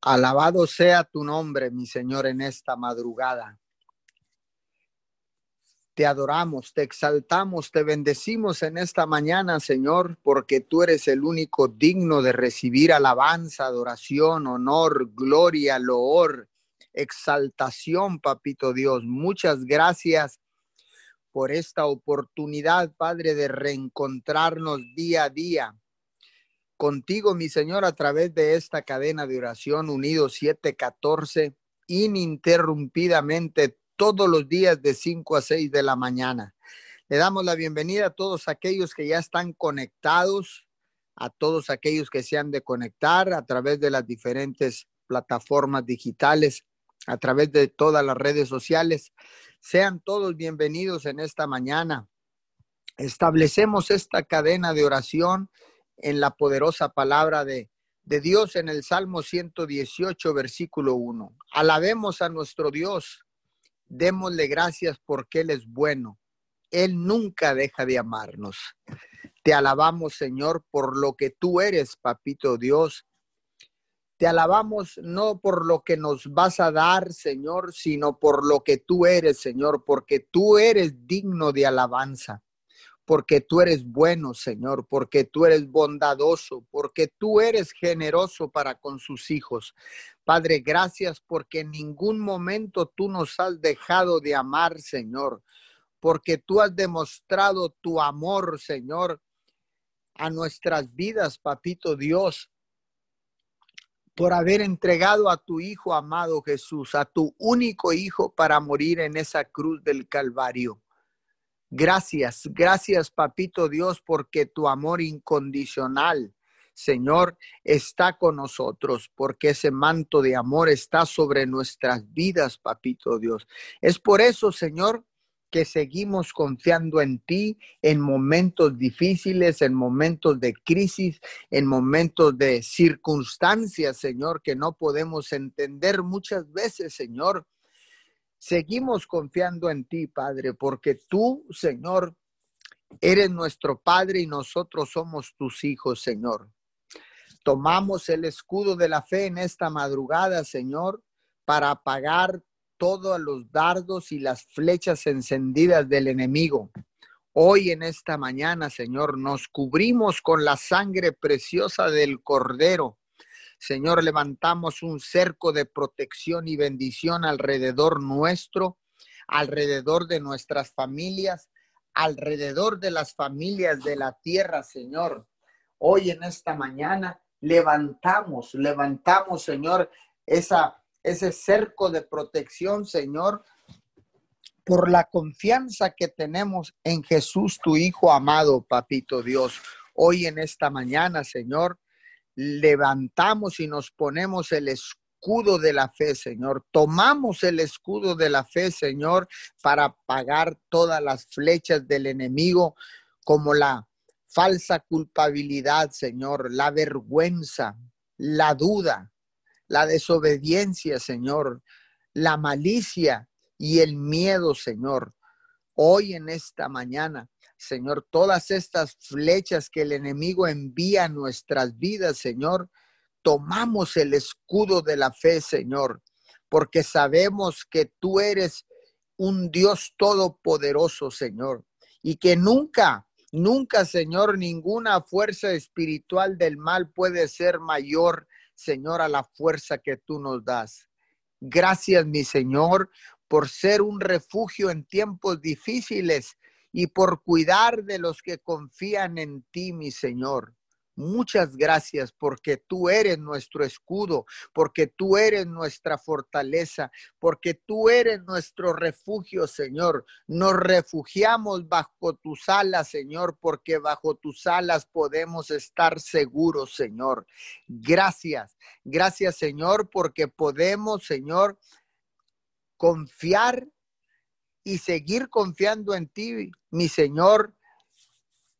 Alabado sea tu nombre, mi Señor, en esta madrugada. Te adoramos, te exaltamos, te bendecimos en esta mañana, Señor, porque tú eres el único digno de recibir alabanza, adoración, honor, gloria, loor, exaltación, papito Dios. Muchas gracias por esta oportunidad, Padre, de reencontrarnos día a día contigo, mi Señor, a través de esta cadena de oración unido 714, ininterrumpidamente todos los días de 5 a 6 de la mañana. Le damos la bienvenida a todos aquellos que ya están conectados, a todos aquellos que se han de conectar a través de las diferentes plataformas digitales, a través de todas las redes sociales. Sean todos bienvenidos en esta mañana. Establecemos esta cadena de oración en la poderosa palabra de, de Dios en el Salmo 118, versículo 1. Alabemos a nuestro Dios, démosle gracias porque Él es bueno. Él nunca deja de amarnos. Te alabamos, Señor, por lo que tú eres, papito Dios. Te alabamos no por lo que nos vas a dar, Señor, sino por lo que tú eres, Señor, porque tú eres digno de alabanza porque tú eres bueno, Señor, porque tú eres bondadoso, porque tú eres generoso para con sus hijos. Padre, gracias porque en ningún momento tú nos has dejado de amar, Señor, porque tú has demostrado tu amor, Señor, a nuestras vidas, papito Dios, por haber entregado a tu Hijo amado Jesús, a tu único Hijo para morir en esa cruz del Calvario. Gracias, gracias, papito Dios, porque tu amor incondicional, Señor, está con nosotros, porque ese manto de amor está sobre nuestras vidas, papito Dios. Es por eso, Señor, que seguimos confiando en ti en momentos difíciles, en momentos de crisis, en momentos de circunstancias, Señor, que no podemos entender muchas veces, Señor Seguimos confiando en ti, Padre, porque tú, Señor, eres nuestro Padre y nosotros somos tus hijos, Señor. Tomamos el escudo de la fe en esta madrugada, Señor, para apagar todos los dardos y las flechas encendidas del enemigo. Hoy en esta mañana, Señor, nos cubrimos con la sangre preciosa del Cordero Señor, levantamos un cerco de protección y bendición alrededor nuestro, alrededor de nuestras familias, alrededor de las familias de la tierra, Señor. Hoy en esta mañana levantamos, levantamos, Señor, esa, ese cerco de protección, Señor, por la confianza que tenemos en Jesús, tu Hijo amado, Papito Dios. Hoy en esta mañana, Señor, levantamos y nos ponemos el escudo de la fe, Señor. Tomamos el escudo de la fe, Señor, para pagar todas las flechas del enemigo, como la falsa culpabilidad, Señor, la vergüenza, la duda, la desobediencia, Señor, la malicia y el miedo, Señor. Hoy en esta mañana Señor, todas estas flechas que el enemigo envía a nuestras vidas, Señor, tomamos el escudo de la fe, Señor, porque sabemos que tú eres un Dios todopoderoso, Señor, y que nunca, nunca, Señor, ninguna fuerza espiritual del mal puede ser mayor, Señor, a la fuerza que tú nos das. Gracias, mi Señor, por ser un refugio en tiempos difíciles y por cuidar de los que confían en ti, mi Señor. Muchas gracias porque tú eres nuestro escudo, porque tú eres nuestra fortaleza, porque tú eres nuestro refugio, Señor. Nos refugiamos bajo tus alas, Señor, porque bajo tus alas podemos estar seguros, Señor. Gracias, gracias, Señor, porque podemos, Señor, confiar y seguir confiando en ti, mi Señor,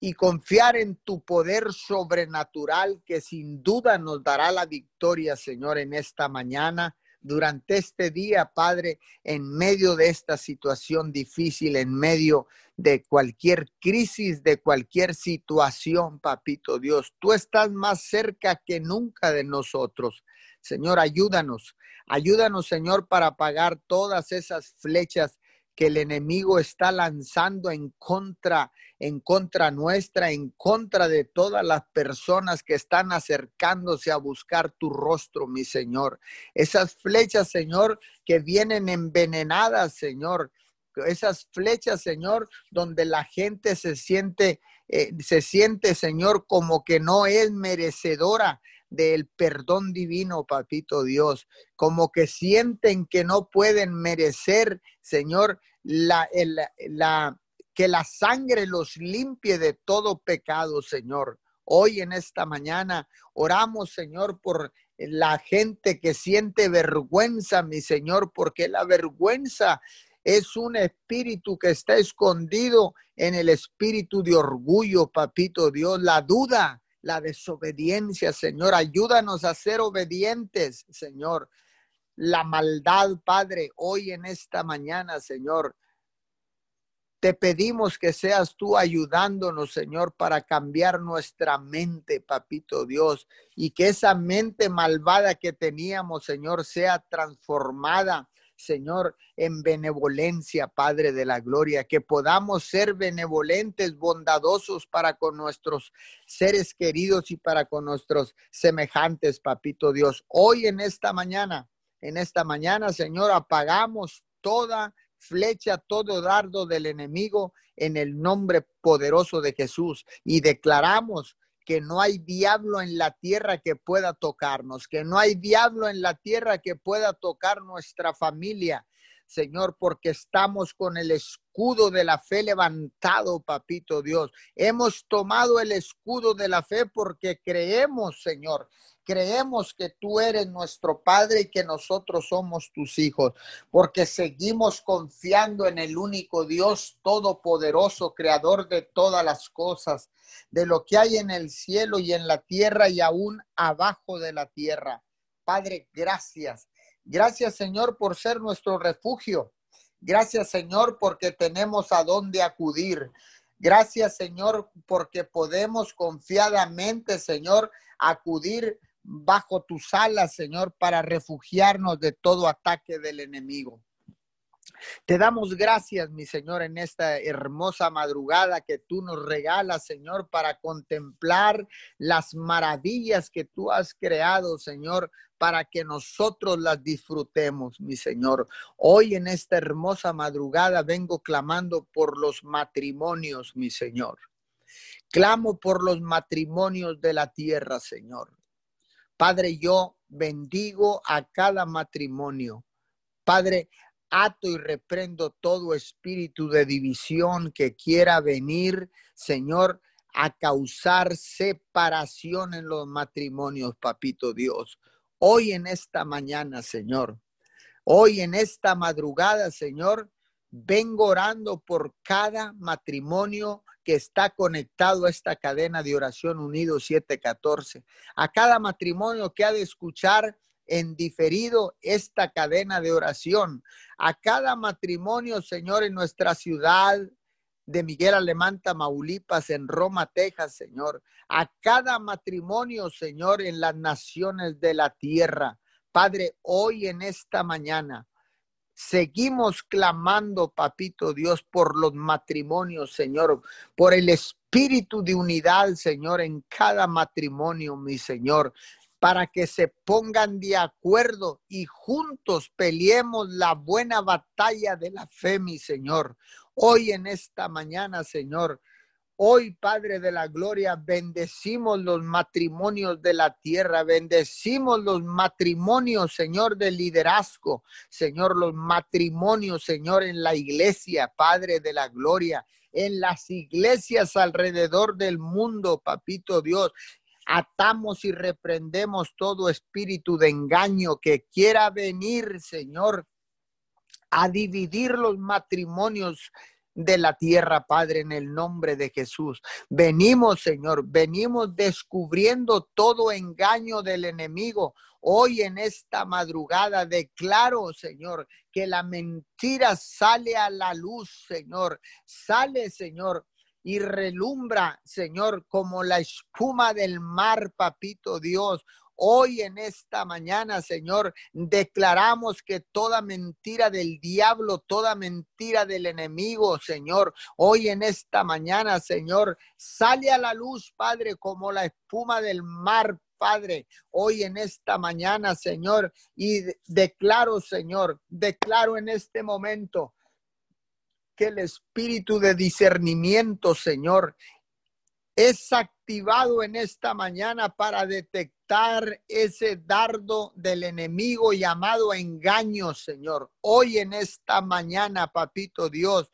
y confiar en tu poder sobrenatural que sin duda nos dará la victoria, Señor, en esta mañana. durante este día, Padre, en medio de esta situación difícil, en medio de cualquier crisis, de cualquier situación, papito Dios. Tú estás más cerca que nunca de nosotros. Señor, ayúdanos. Ayúdanos, Señor, para pagar todas esas flechas que el enemigo está lanzando en contra, en contra nuestra, en contra de todas las personas que están acercándose a buscar tu rostro, mi Señor. Esas flechas, Señor, que vienen envenenadas, Señor. Esas flechas, Señor, donde la gente se siente, eh, se siente, Señor, como que no es merecedora del perdón divino, papito Dios, como que sienten que no pueden merecer, Señor, la, la, que la sangre los limpie de todo pecado, Señor. Hoy en esta mañana oramos, Señor, por la gente que siente vergüenza, mi Señor, porque la vergüenza es un espíritu que está escondido en el espíritu de orgullo, papito Dios, la duda, la desobediencia, Señor. Ayúdanos a ser obedientes, Señor. La maldad, Padre, hoy en esta mañana, Señor. Te pedimos que seas tú ayudándonos, Señor, para cambiar nuestra mente, papito Dios, y que esa mente malvada que teníamos, Señor, sea transformada Señor, en benevolencia, Padre de la Gloria, que podamos ser benevolentes, bondadosos para con nuestros seres queridos y para con nuestros semejantes, Papito Dios. Hoy en esta mañana, en esta mañana, Señor, apagamos toda flecha, todo dardo del enemigo en el nombre poderoso de Jesús y declaramos que no hay diablo en la tierra que pueda tocarnos, que no hay diablo en la tierra que pueda tocar nuestra familia, Señor, porque estamos con el escudo de la fe levantado, papito Dios. Hemos tomado el escudo de la fe porque creemos, Señor, creemos que tú eres nuestro Padre y que nosotros somos tus hijos, porque seguimos confiando en el único Dios todopoderoso, creador de todas las cosas, de lo que hay en el cielo y en la tierra y aún abajo de la tierra. Padre, gracias. Gracias, Señor, por ser nuestro refugio. Gracias, Señor, porque tenemos a dónde acudir. Gracias, Señor, porque podemos confiadamente, Señor, acudir bajo tus alas, Señor, para refugiarnos de todo ataque del enemigo. Te damos gracias, mi Señor, en esta hermosa madrugada que tú nos regalas, Señor, para contemplar las maravillas que tú has creado, Señor, para que nosotros las disfrutemos, mi Señor. Hoy en esta hermosa madrugada vengo clamando por los matrimonios, mi Señor. Clamo por los matrimonios de la tierra, Señor. Padre, yo bendigo a cada matrimonio. Padre, ato y reprendo todo espíritu de división que quiera venir, Señor, a causar separación en los matrimonios, papito Dios. Hoy en esta mañana, Señor, hoy en esta madrugada, Señor, vengo orando por cada matrimonio que está conectado a esta cadena de oración unido 714, a cada matrimonio que ha de escuchar en diferido esta cadena de oración, a cada matrimonio, Señor, en nuestra ciudad de Miguel Alemán, Tamaulipas, en Roma, Texas, Señor, a cada matrimonio, Señor, en las naciones de la tierra. Padre, hoy en esta mañana, Seguimos clamando, papito Dios, por los matrimonios, Señor, por el espíritu de unidad, Señor, en cada matrimonio, mi Señor para que se pongan de acuerdo y juntos peleemos la buena batalla de la fe, mi Señor. Hoy en esta mañana, Señor, Hoy, Padre de la Gloria, bendecimos los matrimonios de la tierra, bendecimos los matrimonios, Señor, de liderazgo, Señor, los matrimonios, Señor, en la iglesia, Padre de la Gloria, en las iglesias alrededor del mundo, Papito Dios, atamos y reprendemos todo espíritu de engaño que quiera venir, Señor, a dividir los matrimonios de la tierra, Padre, en el nombre de Jesús. Venimos, Señor, venimos descubriendo todo engaño del enemigo. Hoy en esta madrugada declaro, Señor, que la mentira sale a la luz, Señor. Sale, Señor, y relumbra, Señor, como la espuma del mar, papito Dios. Hoy en esta mañana, Señor, declaramos que toda mentira del diablo, toda mentira del enemigo, Señor, hoy en esta mañana, Señor, sale a la luz, Padre, como la espuma del mar, Padre, hoy en esta mañana, Señor, y declaro, Señor, declaro en este momento que el espíritu de discernimiento, Señor, es activado en esta mañana para detectar ese dardo del enemigo llamado engaño, Señor. Hoy en esta mañana, papito Dios,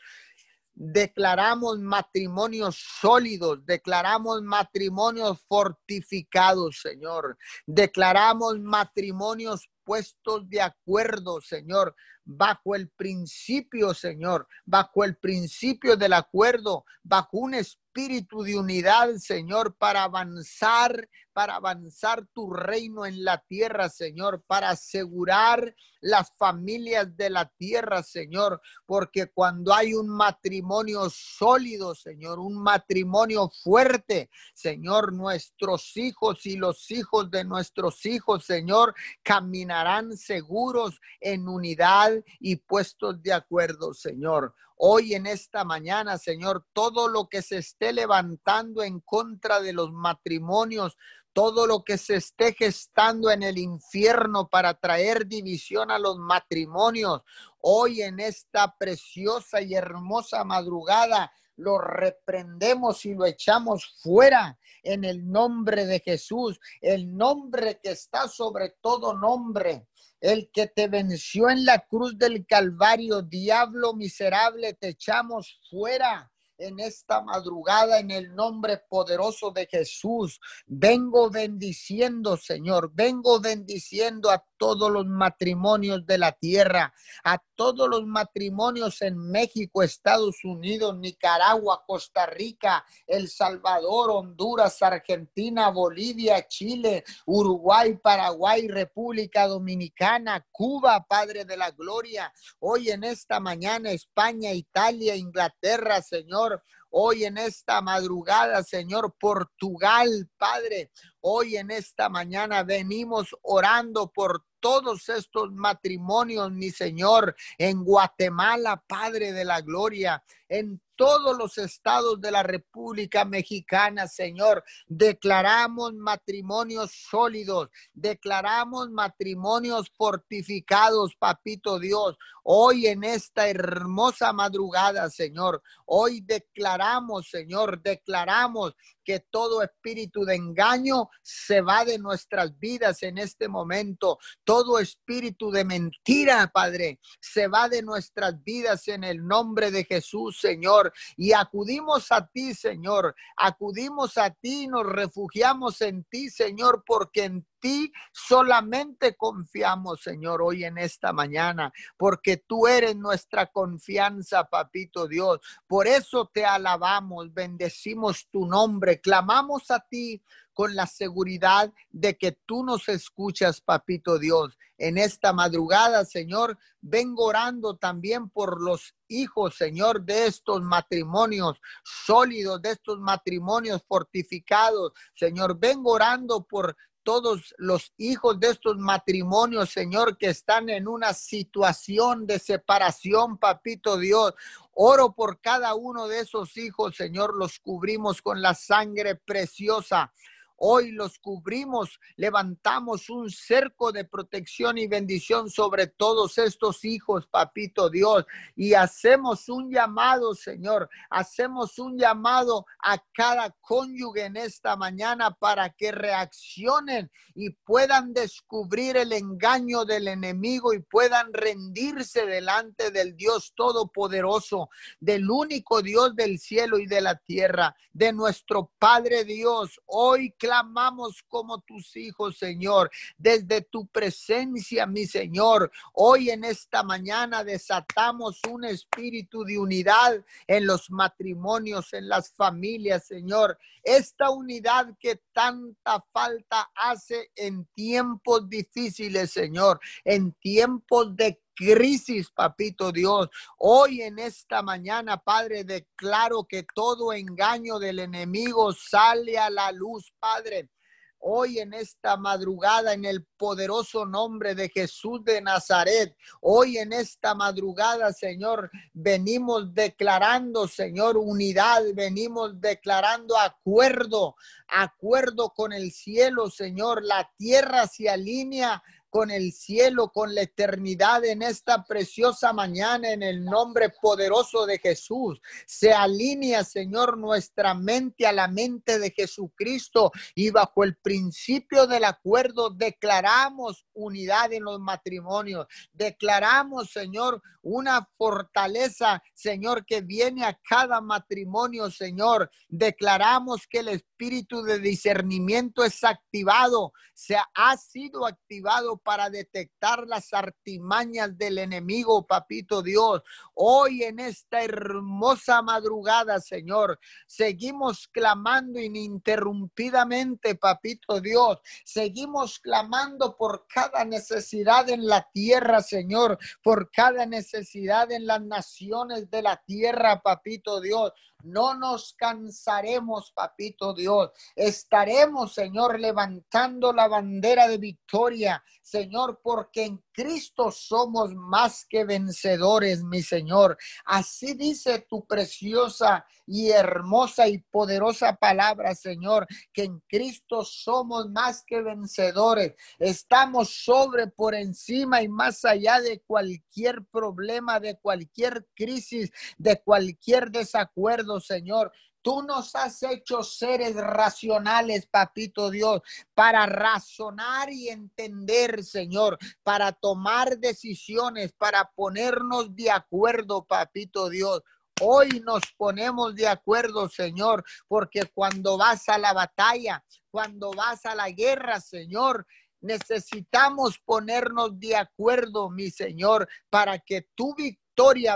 declaramos matrimonios sólidos, declaramos matrimonios fortificados, Señor. Declaramos matrimonios puestos de acuerdo, Señor, bajo el principio, Señor, bajo el principio del acuerdo, bajo un espíritu de unidad, Señor, para avanzar, para avanzar tu reino en la tierra, Señor, para asegurar las familias de la tierra, Señor, porque cuando hay un matrimonio sólido, Señor, un matrimonio fuerte, Señor, nuestros hijos y los hijos de nuestros hijos, Señor, caminarán seguros en unidad y puestos de acuerdo, Señor. Hoy en esta mañana, Señor, todo lo que se esté levantando en contra de los matrimonios, todo lo que se esté gestando en el infierno para traer división a los matrimonios, hoy en esta preciosa y hermosa madrugada, lo reprendemos y lo echamos fuera en el nombre de Jesús, el nombre que está sobre todo nombre. El que te venció en la cruz del Calvario, diablo miserable, te echamos fuera en esta madrugada en el nombre poderoso de Jesús. Vengo bendiciendo, Señor, vengo bendiciendo a todos los matrimonios de la tierra, a todos los matrimonios en México, Estados Unidos, Nicaragua, Costa Rica, El Salvador, Honduras, Argentina, Bolivia, Chile, Uruguay, Paraguay, República Dominicana, Cuba, Padre de la Gloria. Hoy en esta mañana, España, Italia, Inglaterra, Señor. Hoy en esta madrugada, Señor, Portugal, Padre. Hoy en esta mañana venimos orando por todos estos matrimonios, mi Señor, en Guatemala, Padre de la Gloria, en todos los estados de la República Mexicana, Señor. Declaramos matrimonios sólidos, declaramos matrimonios fortificados, Papito Dios. Hoy en esta hermosa madrugada, Señor, hoy declaramos, Señor, declaramos que todo espíritu de engaño se va de nuestras vidas en este momento. Todo espíritu de mentira, Padre, se va de nuestras vidas en el nombre de Jesús, Señor. Y acudimos a ti, Señor. Acudimos a ti, nos refugiamos en ti, Señor, porque en ti solamente confiamos, Señor, hoy en esta mañana, porque tú eres nuestra confianza, papito Dios. Por eso te alabamos, bendecimos tu nombre, clamamos a ti con la seguridad de que tú nos escuchas, papito Dios. En esta madrugada, Señor, vengo orando también por los hijos, Señor, de estos matrimonios sólidos, de estos matrimonios fortificados. Señor, vengo orando por todos los hijos de estos matrimonios, Señor, que están en una situación de separación, papito Dios. Oro por cada uno de esos hijos, Señor, los cubrimos con la sangre preciosa Hoy los cubrimos, levantamos un cerco de protección y bendición sobre todos estos hijos, papito Dios, y hacemos un llamado, Señor, hacemos un llamado a cada cónyuge en esta mañana para que reaccionen y puedan descubrir el engaño del enemigo y puedan rendirse delante del Dios Todopoderoso, del único Dios del cielo y de la tierra, de nuestro Padre Dios, hoy clamamos como tus hijos, Señor, desde tu presencia, mi Señor. Hoy en esta mañana desatamos un espíritu de unidad en los matrimonios, en las familias, Señor. Esta unidad que tanta falta hace en tiempos difíciles, Señor, en tiempos de crisis, papito Dios. Hoy en esta mañana, Padre, declaro que todo engaño del enemigo sale a la luz, Padre. Hoy en esta madrugada, en el poderoso nombre de Jesús de Nazaret, hoy en esta madrugada, Señor, venimos declarando, Señor, unidad, venimos declarando acuerdo, acuerdo con el cielo, Señor. La tierra se alinea con el cielo, con la eternidad en esta preciosa mañana en el nombre poderoso de Jesús. Se alinea, Señor, nuestra mente a la mente de Jesucristo y bajo el principio del acuerdo declaramos unidad en los matrimonios. Declaramos, Señor, una fortaleza, Señor, que viene a cada matrimonio, Señor. Declaramos que el espíritu de discernimiento es activado, se ha sido activado para detectar las artimañas del enemigo, papito Dios. Hoy en esta hermosa madrugada, Señor, seguimos clamando ininterrumpidamente, papito Dios. Seguimos clamando por cada necesidad en la tierra, Señor, por cada necesidad en las naciones de la tierra, papito Dios. No nos cansaremos, papito Dios. Estaremos, Señor, levantando la bandera de victoria, Señor, porque en Cristo somos más que vencedores, mi Señor. Así dice tu preciosa y hermosa y poderosa palabra, Señor, que en Cristo somos más que vencedores. Estamos sobre, por encima y más allá de cualquier problema, de cualquier crisis, de cualquier desacuerdo, Señor. Tú nos has hecho seres racionales, papito Dios, para razonar y entender, Señor, para tomar decisiones, para ponernos de acuerdo, papito Dios. Hoy nos ponemos de acuerdo, Señor, porque cuando vas a la batalla, cuando vas a la guerra, Señor, necesitamos ponernos de acuerdo, mi Señor, para que tu victoria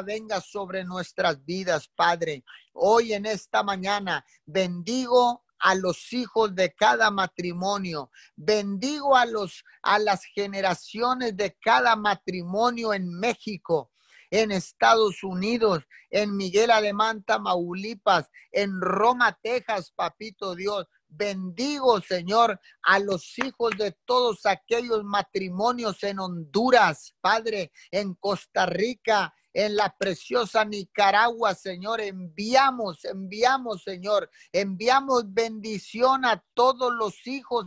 venga sobre nuestras vidas, Padre. Hoy en esta mañana bendigo a los hijos de cada matrimonio. Bendigo a los a las generaciones de cada matrimonio en México, en Estados Unidos, en Miguel Alemán, Tamaulipas, en Roma, Texas, papito Dios. Bendigo, Señor, a los hijos de todos aquellos matrimonios en Honduras, Padre, en Costa Rica, en la preciosa Nicaragua, Señor. Enviamos, enviamos, Señor. Enviamos bendición a todos los hijos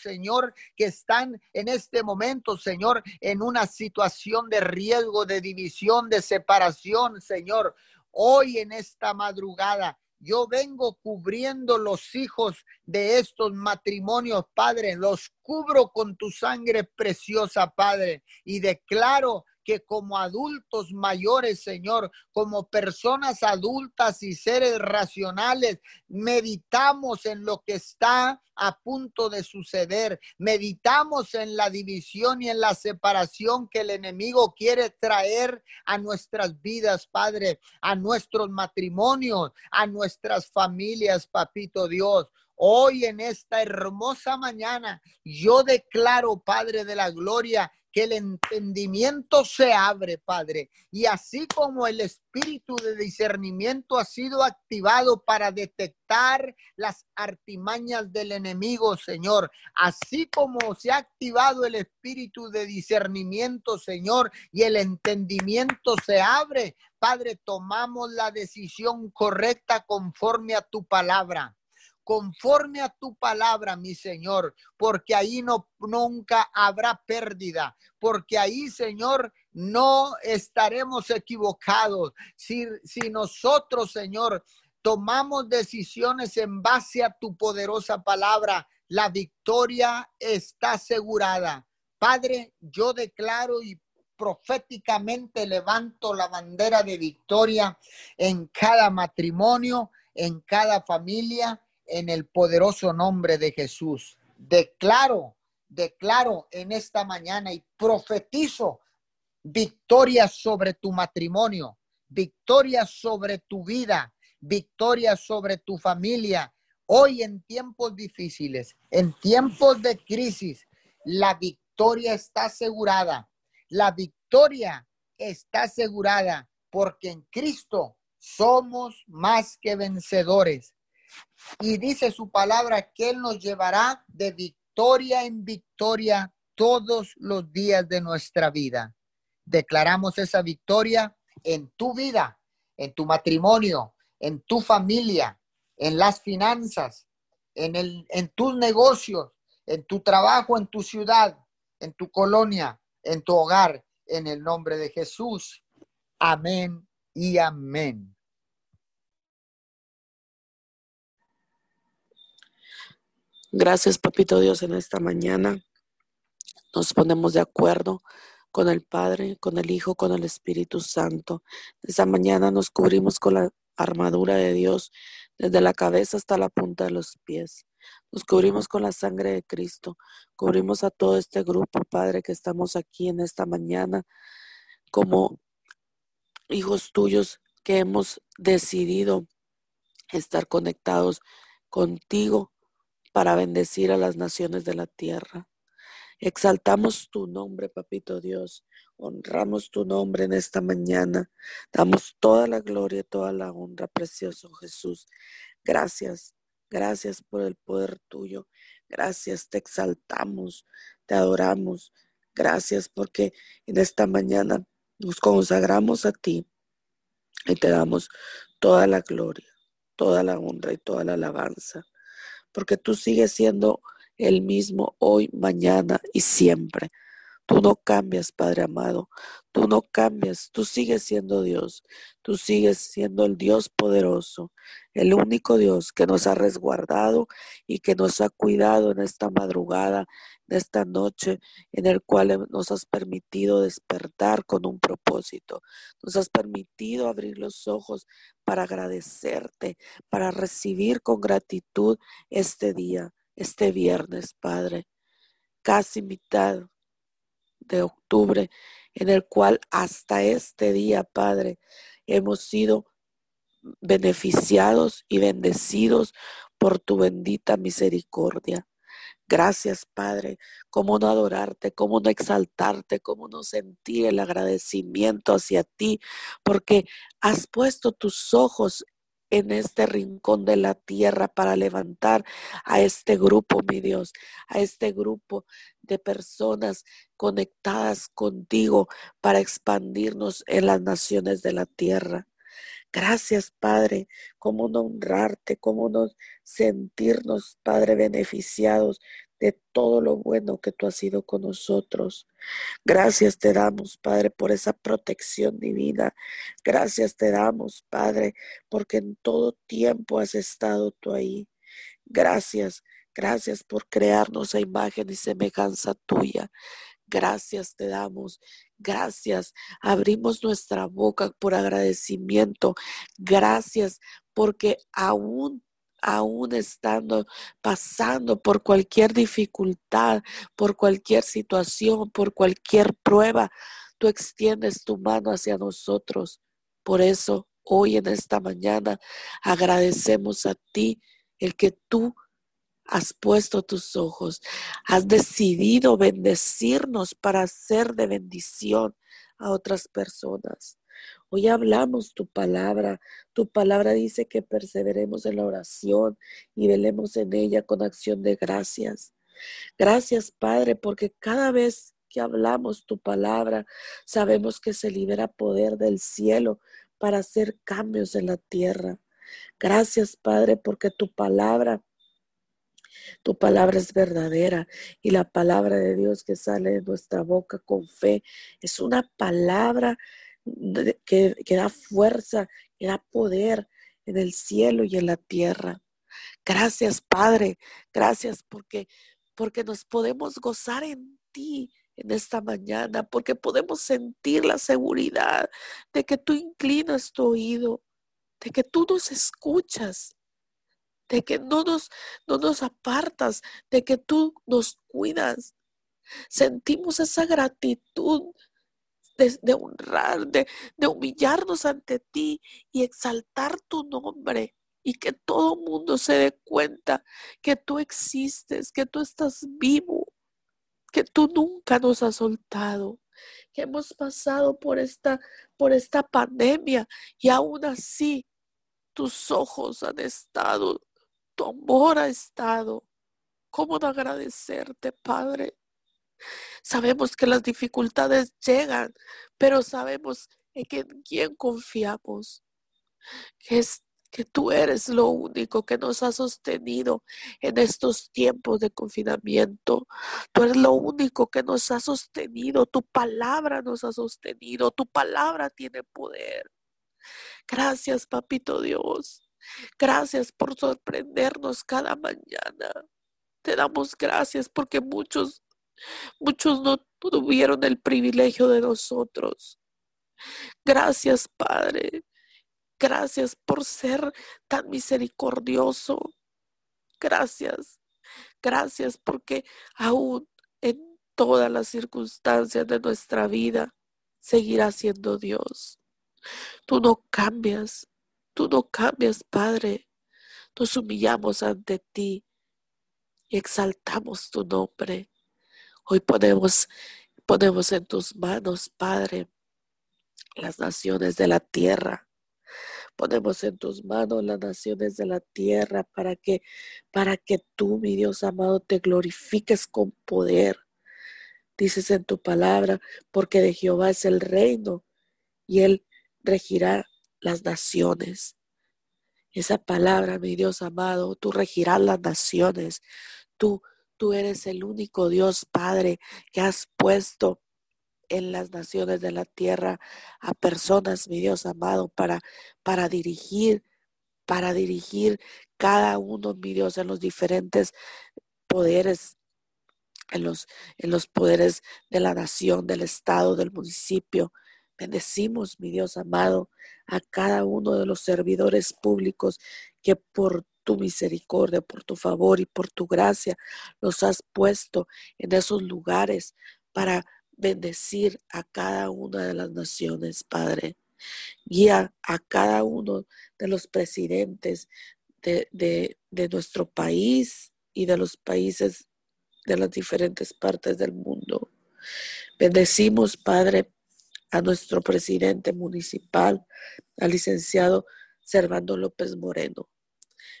Señor, que están en este momento, Señor, en una situación de riesgo, de división, de separación, Señor. Hoy en esta madrugada, yo vengo cubriendo los hijos de estos matrimonios, Padre. Los cubro con tu sangre preciosa, Padre. Y declaro que como adultos mayores, Señor, como personas adultas y seres racionales, meditamos en lo que está a punto de suceder. Meditamos en la división y en la separación que el enemigo quiere traer a nuestras vidas, Padre, a nuestros matrimonios, a nuestras familias, Papito Dios. Hoy en esta hermosa mañana, yo declaro, Padre de la Gloria, que el entendimiento se abre, Padre. Y así como el espíritu de discernimiento ha sido activado para detectar las artimañas del enemigo, Señor, así como se ha activado el espíritu de discernimiento, Señor, y el entendimiento se abre, Padre, tomamos la decisión correcta conforme a tu palabra conforme a tu palabra, mi Señor, porque ahí no nunca habrá pérdida, porque ahí, Señor, no estaremos equivocados. Si, si nosotros, Señor, tomamos decisiones en base a tu poderosa palabra, la victoria está asegurada. Padre, yo declaro y proféticamente levanto la bandera de victoria en cada matrimonio, en cada familia, en el poderoso nombre de Jesús. Declaro, declaro en esta mañana y profetizo victoria sobre tu matrimonio, victoria sobre tu vida, victoria sobre tu familia. Hoy en tiempos difíciles, en tiempos de crisis, la victoria está asegurada. La victoria está asegurada porque en Cristo somos más que vencedores. Y dice su palabra que Él nos llevará de victoria en victoria todos los días de nuestra vida. Declaramos esa victoria en tu vida, en tu matrimonio, en tu familia, en las finanzas, en, el, en tus negocios, en tu trabajo, en tu ciudad, en tu colonia, en tu hogar, en el nombre de Jesús. Amén y amén. Gracias, Papito Dios, en esta mañana. Nos ponemos de acuerdo con el Padre, con el Hijo, con el Espíritu Santo. Esta mañana nos cubrimos con la armadura de Dios desde la cabeza hasta la punta de los pies. Nos cubrimos con la sangre de Cristo. Cubrimos a todo este grupo, Padre, que estamos aquí en esta mañana como hijos tuyos que hemos decidido estar conectados contigo para bendecir a las naciones de la tierra. Exaltamos tu nombre, papito Dios. Honramos tu nombre en esta mañana. Damos toda la gloria, toda la honra, precioso Jesús. Gracias, gracias por el poder tuyo. Gracias, te exaltamos, te adoramos. Gracias porque en esta mañana nos consagramos a ti y te damos toda la gloria, toda la honra y toda la alabanza porque tú sigues siendo el mismo hoy, mañana y siempre. Tú no cambias, Padre amado. Tú no cambias. Tú sigues siendo Dios. Tú sigues siendo el Dios poderoso, el único Dios que nos ha resguardado y que nos ha cuidado en esta madrugada, en esta noche, en el cual nos has permitido despertar con un propósito. Nos has permitido abrir los ojos para agradecerte, para recibir con gratitud este día, este viernes, Padre. Casi mitad de octubre, en el cual hasta este día, Padre, hemos sido beneficiados y bendecidos por tu bendita misericordia. Gracias, Padre. Cómo no adorarte, cómo no exaltarte, cómo no sentir el agradecimiento hacia ti, porque has puesto tus ojos en este rincón de la tierra para levantar a este grupo, mi Dios, a este grupo de personas conectadas contigo para expandirnos en las naciones de la tierra. Gracias, Padre, cómo no honrarte, cómo no sentirnos, Padre, beneficiados de todo lo bueno que tú has sido con nosotros. Gracias te damos, Padre, por esa protección divina. Gracias te damos, Padre, porque en todo tiempo has estado tú ahí. Gracias, gracias por crearnos a imagen y semejanza tuya. Gracias te damos. Gracias. Abrimos nuestra boca por agradecimiento. Gracias porque aún aún estando pasando por cualquier dificultad, por cualquier situación, por cualquier prueba, tú extiendes tu mano hacia nosotros. Por eso hoy en esta mañana agradecemos a ti el que tú has puesto tus ojos, has decidido bendecirnos para ser de bendición a otras personas. Hoy hablamos tu palabra. Tu palabra dice que perseveremos en la oración y velemos en ella con acción de gracias. Gracias, Padre, porque cada vez que hablamos tu palabra, sabemos que se libera poder del cielo para hacer cambios en la tierra. Gracias, Padre, porque tu palabra tu palabra es verdadera y la palabra de Dios que sale de nuestra boca con fe es una palabra que, da fuerza, que da poder en el cielo y en la tierra. Gracias, Padre. Gracias porque, porque nos podemos gozar en ti en esta mañana, porque podemos sentir la seguridad de que tú inclinas tu oído, de que tú nos escuchas, de que no nos, no nos apartas, de que tú nos cuidas. Sentimos esa gratitud de, honrar, de, de humillarnos ante ti y exaltar tu nombre y que todo mundo se dé cuenta que tú existes, que tú estás vivo, que tú nunca nos has soltado, que hemos pasado por esta, por esta pandemia y aún así tus ojos han estado, tu amor ha estado. ¿Cómo no agradecerte, Padre? Sabemos que las dificultades llegan, pero sabemos en quién confiamos. Es que tú eres lo único que nos ha sostenido en estos tiempos de confinamiento. Tú eres lo único que nos ha sostenido. Tu palabra nos ha sostenido. Tu palabra tiene poder. Gracias, papito Dios. Gracias por sorprendernos cada mañana. Te damos gracias porque muchos, muchos no tuvieron el privilegio de nosotros. Gracias, Padre. Gracias por ser tan misericordioso. Gracias. Gracias porque aún en todas las circunstancias de nuestra vida seguirá siendo Dios. Tú no cambias. Tú no cambias, Padre. Nos humillamos ante ti y exaltamos tu nombre. Hoy ponemos, ponemos en tus manos, Padre, las naciones de la tierra. Ponemos en tus manos las naciones de la tierra para que, para que tú, mi Dios amado, te glorifiques con poder. Dices en tu palabra, porque de Jehová es el reino y él regirá las naciones. Esa palabra, mi Dios amado, tú regirás las naciones. Tú, tú eres el único Dios Padre que has puesto en las naciones de la tierra a personas, mi Dios amado, para, para dirigir, para dirigir cada uno, mi Dios, en los diferentes poderes, en los, en los poderes de la nación, del Estado, del municipio. Bendecimos, mi Dios amado, a cada uno de los servidores públicos que por tu misericordia, por tu favor y por tu gracia los has puesto en esos lugares para bendecir a cada una de las naciones, Padre. Guía a cada uno de los presidentes de, de, nuestro país y de los países de las diferentes partes del mundo. Bendecimos, Padre, a nuestro presidente municipal, al licenciado Servando López Moreno.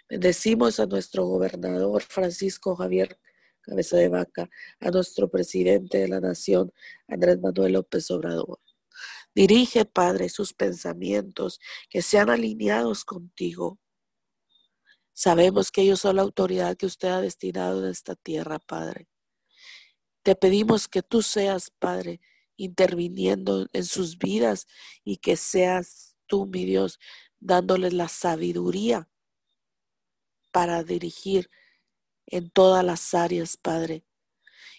Bendecimos a nuestro gobernador Francisco Javier cabeza de vaca, a nuestro presidente de la nación, Andrés Manuel López Obrador. Dirige, Padre, sus pensamientos que sean alineados contigo. Sabemos que ellos son la autoridad que usted ha destinado en esta tierra, Padre. Te pedimos que tú seas, Padre, interviniendo en sus vidas y que seas tú, mi Dios, dándoles la sabiduría para dirigir en todas las áreas, Padre.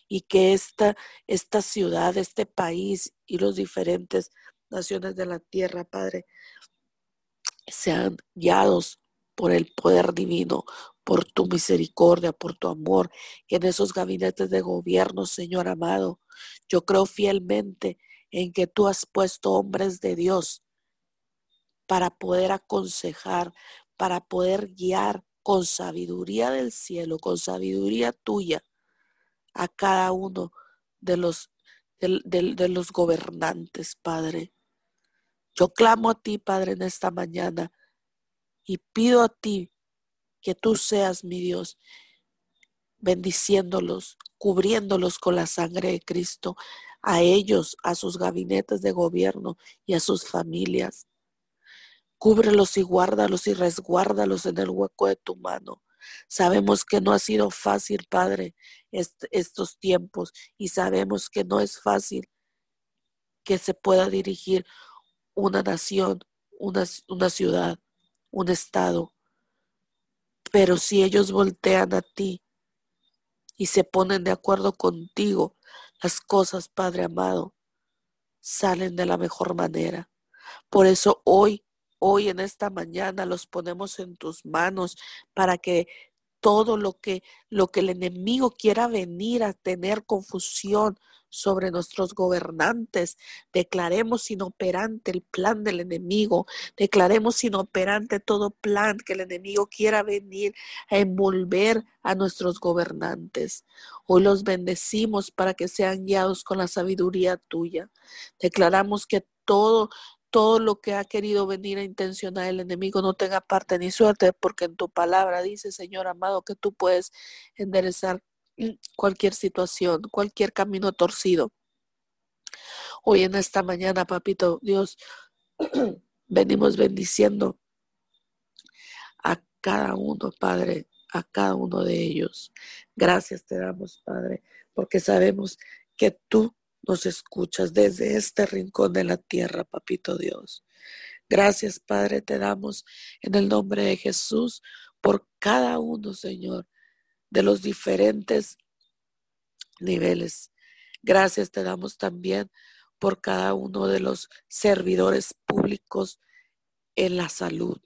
Y que esta, esta ciudad, este país y los diferentes naciones de la tierra, Padre, sean guiados por el poder divino, por tu misericordia, por tu amor, en esos gabinetes de gobierno, Señor amado, yo creo fielmente en que tú has puesto hombres de Dios para poder aconsejar, para poder guiar, con sabiduría del cielo, con sabiduría tuya, a cada uno de los, de, los gobernantes, Padre. Yo clamo a ti, Padre, en esta mañana y pido a ti que tú seas mi Dios, bendiciéndolos, cubriéndolos con la sangre de Cristo, a ellos, a sus gabinetes de gobierno y a sus familias. Cúbrelos y guárdalos y resguárdalos en el hueco de tu mano. Sabemos que no ha sido fácil, Padre, estos tiempos y sabemos que no es fácil que se pueda dirigir una nación, una, una ciudad, un estado. Pero si ellos voltean a ti y se ponen de acuerdo contigo, las cosas, Padre amado, salen de la mejor manera. Por eso hoy Hoy en esta mañana los ponemos en tus manos para que todo lo que lo que el enemigo quiera venir a tener confusión sobre nuestros gobernantes. Declaremos inoperante el plan del enemigo. Declaremos inoperante todo plan que el enemigo quiera venir a envolver a nuestros gobernantes. Hoy los bendecimos para que sean guiados con la sabiduría tuya. Declaramos que todo todo lo que ha querido venir a intencionar el enemigo no tenga parte ni suerte, porque en tu palabra dice, Señor amado, que tú puedes enderezar cualquier situación, cualquier camino torcido. Hoy en esta mañana, papito Dios, venimos bendiciendo a cada uno, Padre, a cada uno de ellos. Gracias te damos, Padre, porque sabemos que tú nos escuchas desde este rincón de la tierra, papito Dios. Gracias, Padre, te damos en el nombre de Jesús por cada uno, Señor, de los diferentes niveles. Gracias te damos también por cada uno de los servidores públicos en la salud.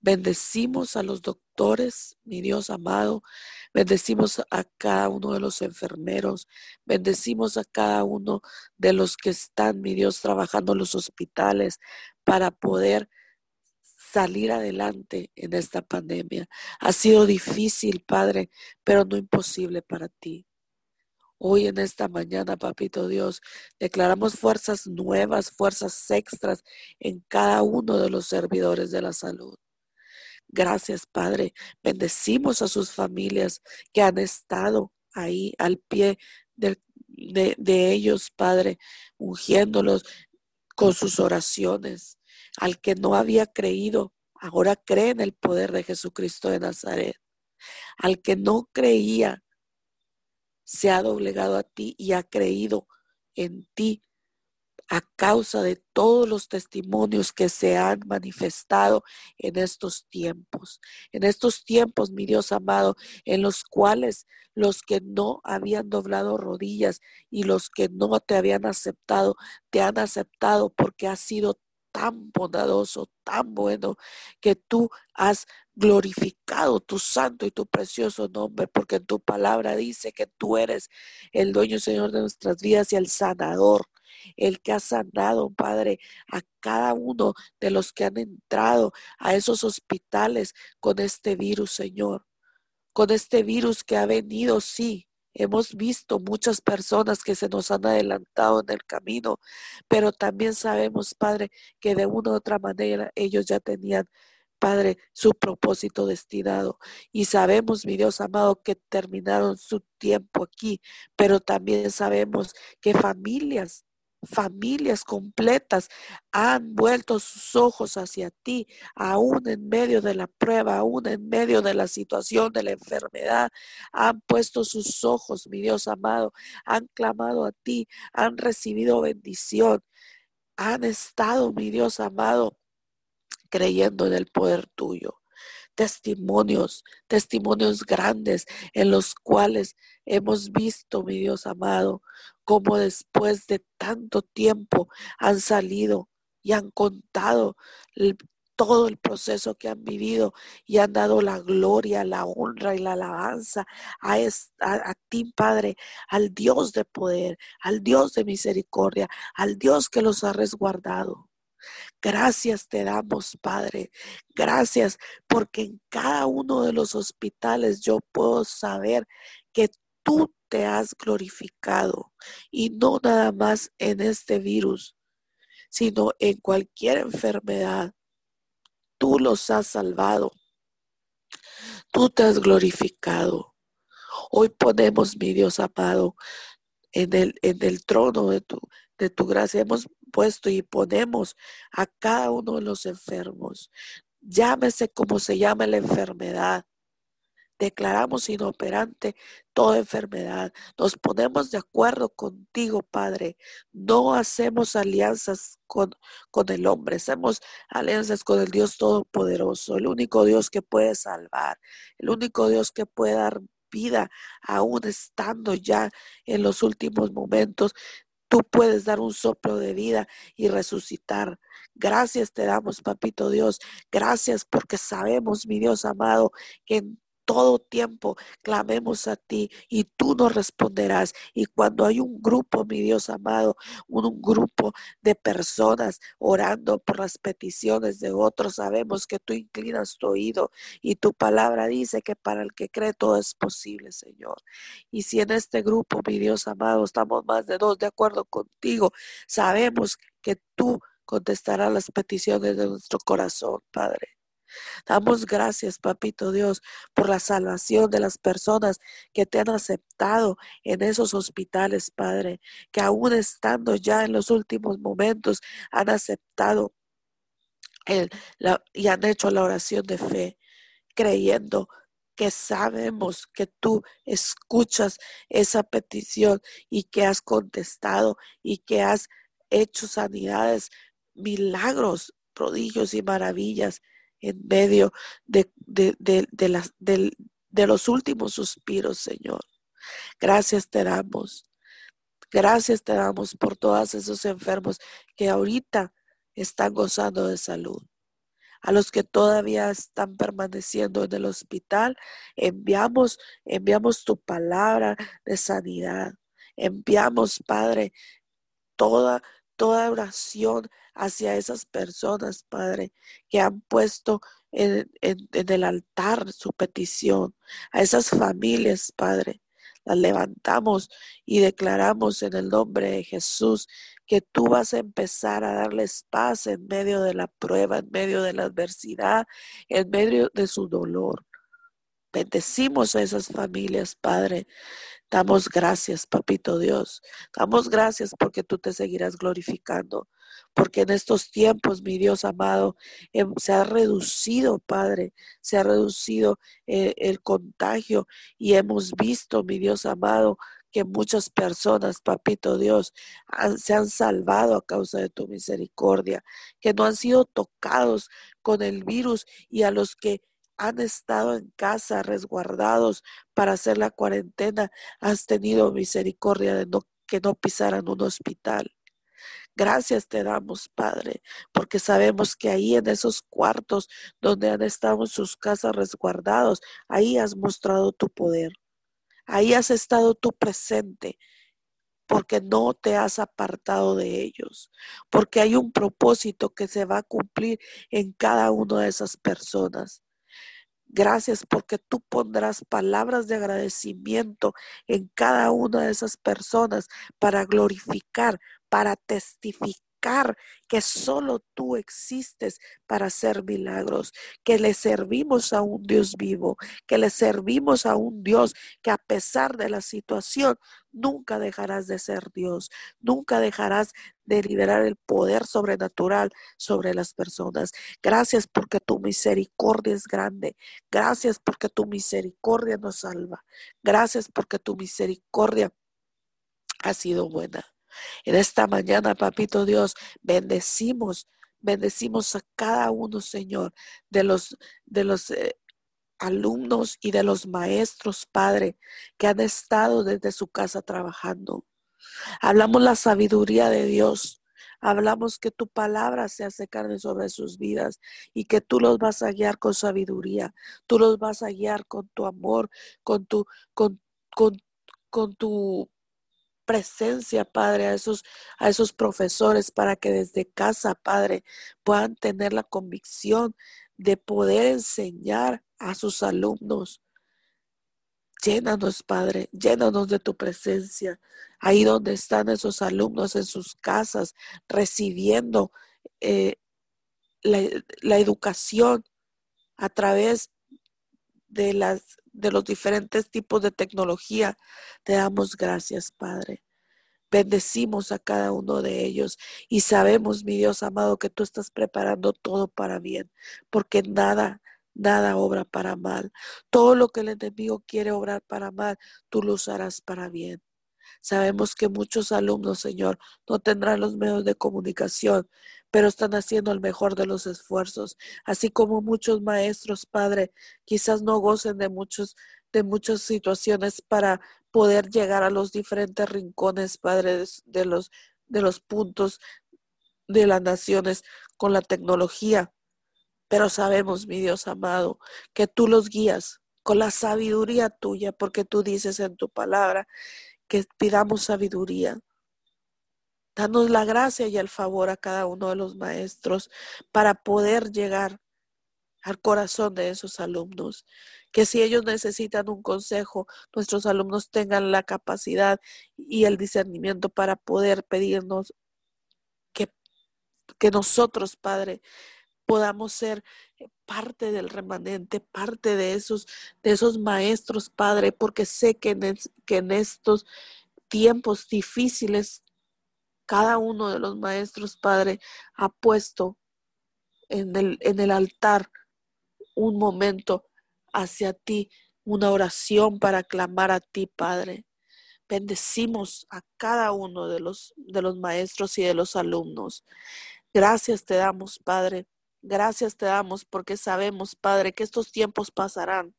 Bendecimos a los doctores, mi Dios amado. Bendecimos a cada uno de los enfermeros. Bendecimos a cada uno de los que están, mi Dios, trabajando en los hospitales para poder salir adelante en esta pandemia. Ha sido difícil, Padre, pero no imposible para ti. Hoy en esta mañana, Papito Dios, declaramos fuerzas nuevas, fuerzas extras en cada uno de los servidores de la salud. Gracias, Padre. Bendecimos a sus familias que han estado ahí al pie de, ellos, Padre, ungiéndolos con sus oraciones al que no había creído, ahora cree en el poder de Jesucristo de Nazaret. Al que no creía, se ha doblegado a ti y ha creído en ti a causa de todos los testimonios que se han manifestado en estos tiempos. En estos tiempos, mi Dios amado, en los cuales los que no habían doblado rodillas y los que no te habían aceptado, te han aceptado porque has sido tan bondadoso, tan bueno, que tú has glorificado tu santo y tu precioso nombre, porque en tu palabra dice que tú eres el dueño Señor de nuestras vidas y el sanador, el que ha sanado, Padre, a cada uno de los que han entrado a esos hospitales con este virus, Señor, con este virus que ha venido, sí, Hemos visto muchas personas que se nos han adelantado en el camino, pero también sabemos, Padre, que de una u otra manera ellos ya tenían Padre, su propósito destinado. Y sabemos, mi Dios amado, que terminaron su tiempo aquí, pero también sabemos que familias familias completas han vuelto sus ojos hacia ti, aún en medio de la prueba, aún en medio de la situación de la enfermedad. Han puesto sus ojos, mi Dios amado, han clamado a ti, han recibido bendición, han estado, mi Dios amado, creyendo en el poder tuyo testimonios, testimonios grandes en los cuales hemos visto, mi Dios amado, cómo después de tanto tiempo han salido y han contado todo el proceso que han vivido y han dado la gloria, la honra y la alabanza a, a, ti, Padre, al Dios de poder, al Dios de misericordia, al Dios que los ha resguardado. Gracias te damos, Padre. Gracias porque en cada uno de los hospitales yo puedo saber que tú te has glorificado y no nada más en este virus, sino en cualquier enfermedad. Tú los has salvado. Tú te has glorificado. Hoy ponemos, mi Dios amado, en el, en el trono de tu, de tu gracia. Hemos puesto y ponemos a cada uno de los enfermos. Llámese como se llame la enfermedad. Declaramos inoperante toda enfermedad. Nos ponemos de acuerdo contigo, Padre. No hacemos alianzas con, con el hombre, hacemos alianzas con el Dios Todopoderoso, el único Dios que puede salvar, el único Dios que puede dar vida, aún estando ya en los últimos momentos tú puedes dar un soplo de vida y resucitar. Gracias te damos, papito Dios. Gracias porque sabemos, mi Dios amado, que en todo tiempo clamemos a ti y tú nos responderás. Y cuando hay un grupo, mi Dios amado, un, grupo de personas orando por las peticiones de otros, sabemos que tú inclinas tu oído y tu palabra dice que para el que cree todo es posible, Señor. Y si en este grupo, mi Dios amado, estamos más de dos de acuerdo contigo, sabemos que tú contestarás las peticiones de nuestro corazón, Padre. Damos gracias, papito Dios, por la salvación de las personas que te han aceptado en esos hospitales, Padre, que aún estando ya en los últimos momentos han aceptado y han hecho la oración de fe, creyendo que sabemos que tú escuchas esa petición y que has contestado y que has hecho sanidades, milagros, prodigios y maravillas en medio de, de, las, de los últimos suspiros, Señor. Gracias te damos. Gracias te damos por todos esos enfermos que ahorita están gozando de salud. A los que todavía están permaneciendo en el hospital, enviamos, enviamos tu palabra de sanidad. Enviamos, Padre, toda, toda oración hacia esas personas, Padre, que han puesto en, el altar su petición, a esas familias, Padre. Las levantamos y declaramos en el nombre de Jesús que tú vas a empezar a darles paz en medio de la prueba, en medio de la adversidad, en medio de su dolor. Bendecimos a esas familias, Padre. Damos gracias, Papito Dios. Damos gracias porque tú te seguirás glorificando. Porque en estos tiempos, mi Dios amado, em, se ha reducido, Padre, se ha reducido eh, el contagio y hemos visto, mi Dios amado, que muchas personas, papito Dios, se han salvado a causa de tu misericordia, que no han sido tocados con el virus y a los que han estado en casa resguardados para hacer la cuarentena, has tenido misericordia de no, que no pisaran un hospital. Gracias te damos, Padre, porque sabemos que ahí en esos cuartos donde han estado en sus casas resguardados, ahí has mostrado tu poder. Ahí has estado tú presente, porque no te has apartado de ellos, porque hay un propósito que se va a cumplir en cada una de esas personas. Gracias porque tú pondrás palabras de agradecimiento en cada una de esas personas para glorificar, para testificar que solo tú existes para hacer milagros, que le servimos a un Dios vivo, que le servimos a un Dios que a pesar de la situación nunca dejarás de ser Dios, nunca dejarás de liberar el poder sobrenatural sobre las personas. Gracias porque tu misericordia es grande. Gracias porque tu misericordia nos salva. Gracias porque tu misericordia ha sido buena. En esta mañana, papito Dios, bendecimos, bendecimos a cada uno, Señor, de los, de los eh, alumnos y de los maestros, Padre, que han estado desde su casa trabajando. Hablamos la sabiduría de Dios. Hablamos que tu palabra se hace carne sobre sus vidas y que tú los vas a guiar con sabiduría. Tú los vas a guiar con tu amor, con tu, con, con, con tu presencia, Padre, a esos, a esos profesores para que desde casa, Padre, puedan tener la convicción de poder enseñar a sus alumnos. Llénanos, Padre, llénanos de tu presencia, ahí donde están esos alumnos en sus casas, recibiendo eh, la, la educación a través de las de los diferentes tipos de tecnología. Te damos gracias, Padre. Bendecimos a cada uno de ellos y sabemos, mi Dios amado, que tú estás preparando todo para bien, porque nada, nada obra para mal. Todo lo que el enemigo quiere obrar para mal, tú lo usarás para bien. Sabemos que muchos alumnos, Señor, no tendrán los medios de comunicación, pero están haciendo el mejor de los esfuerzos, así como muchos maestros, Padre, quizás no gocen de muchos de muchas situaciones para poder llegar a los diferentes rincones, Padre, de los, de los puntos de las naciones con la tecnología. Pero sabemos, mi Dios amado, que tú los guías con la sabiduría tuya, porque tú dices en tu palabra que pidamos sabiduría. Danos la gracia y el favor a cada uno de los maestros para poder llegar al corazón de esos alumnos. Que si ellos necesitan un consejo, nuestros alumnos tengan la capacidad y el discernimiento para poder pedirnos que, que nosotros, Padre, podamos ser parte del remanente, parte de esos, de esos maestros, Padre, porque sé que en, que en estos tiempos difíciles, cada uno de los maestros, Padre, ha puesto en el, altar un momento hacia ti, una oración para clamar a ti, Padre. Bendecimos a cada uno de los, de los maestros y de los alumnos. Gracias te damos, Padre. Gracias te damos porque sabemos, Padre, que estos tiempos pasarán,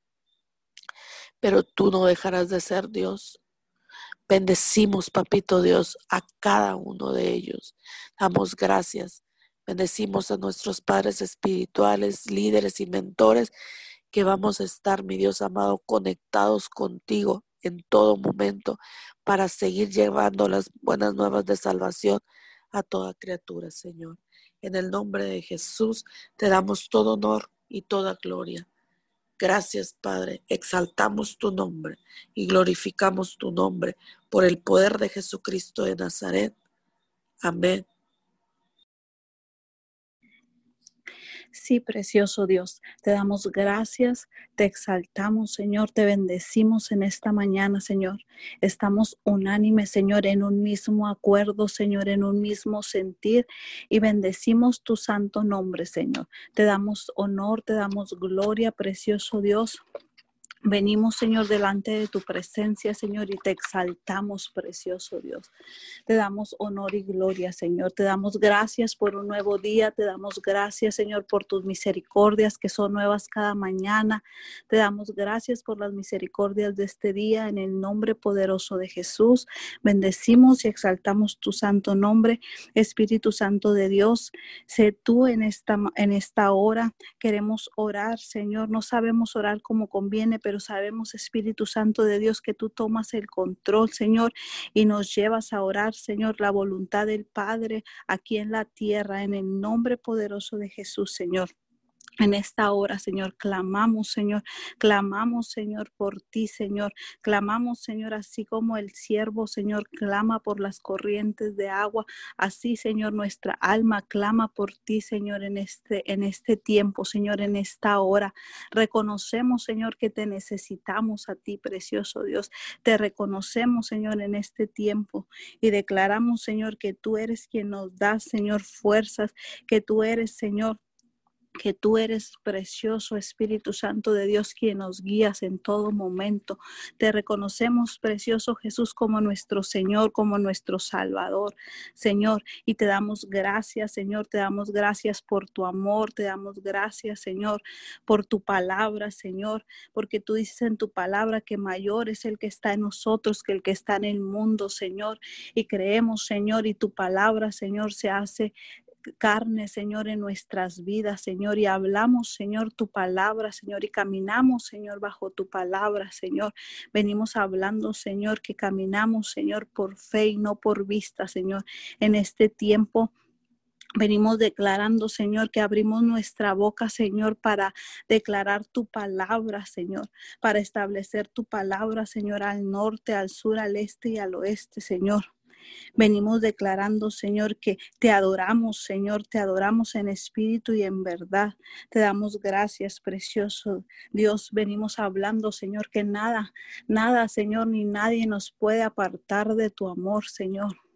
pero tú no dejarás de ser Dios. Bendecimos, Papito Dios, a cada uno de ellos. Damos gracias Bendecimos a nuestros padres espirituales, líderes y mentores que vamos a estar, mi Dios amado, conectados contigo en todo momento para seguir llevando las buenas nuevas de salvación a toda criatura, Señor. En el nombre de Jesús te damos todo honor y toda gloria. Gracias, Padre. Exaltamos tu nombre y glorificamos tu nombre por el poder de Jesucristo de Nazaret. Amén Sí, precioso Dios, te damos gracias, te exaltamos, Señor, te bendecimos en esta mañana, Señor. Estamos unánimes, Señor, en un mismo acuerdo, Señor, en un mismo sentir y bendecimos tu santo nombre, Señor. Te damos honor, te damos gloria, precioso Dios. Venimos, Señor, delante de tu presencia, Señor, y te exaltamos, precioso Dios. Te damos honor y gloria, Señor. Te damos gracias por un nuevo día. Te damos gracias, Señor, por tus misericordias que son nuevas cada mañana. Te damos gracias por las misericordias de este día en el nombre poderoso de Jesús. Bendecimos y exaltamos tu santo nombre, Espíritu Santo de Dios. Sé tú en esta, en esta hora. Queremos orar, Señor. No sabemos orar como conviene, pero sabemos, Espíritu Santo de Dios, que tú tomas el control, Señor, y nos llevas a orar, Señor, la voluntad del Padre aquí en la tierra, en el nombre poderoso de Jesús, Señor. En esta hora, Señor, clamamos, Señor, clamamos, Señor, por ti, Señor. Clamamos, Señor, así como el siervo, Señor, clama por las corrientes de agua. Así, Señor, nuestra alma clama por ti, Señor, en este, en este tiempo, Señor, en esta hora. Reconocemos, Señor, que te necesitamos a ti, precioso Dios. Te reconocemos, Señor, en este tiempo y declaramos, Señor, que tú eres quien nos da, Señor, fuerzas, que tú eres, Señor, que tú eres precioso Espíritu Santo de Dios quien nos guías en todo momento. Te reconocemos, precioso Jesús, como nuestro Señor, como nuestro Salvador, Señor, y te damos gracias, Señor, te damos gracias por tu amor, te damos gracias, Señor, por tu palabra, Señor, porque tú dices en tu palabra que mayor es el que está en nosotros que el que está en el mundo, Señor, y creemos, Señor, y tu palabra, Señor, se hace carne, Señor, en nuestras vidas, Señor, y hablamos, Señor, tu palabra, Señor, y caminamos, Señor, bajo tu palabra, Señor. Venimos hablando, Señor, que caminamos, Señor, por fe y no por vista, Señor, en este tiempo. Venimos declarando, Señor, que abrimos nuestra boca, Señor, para declarar tu palabra, Señor, para establecer tu palabra, Señor, al norte, al sur, al este y al oeste, Señor. Venimos declarando, Señor, que te adoramos, Señor, te adoramos en espíritu y en verdad. Te damos gracias, precioso Dios. Venimos hablando, Señor, que nada, nada, Señor, ni nadie nos puede apartar de tu amor, Señor.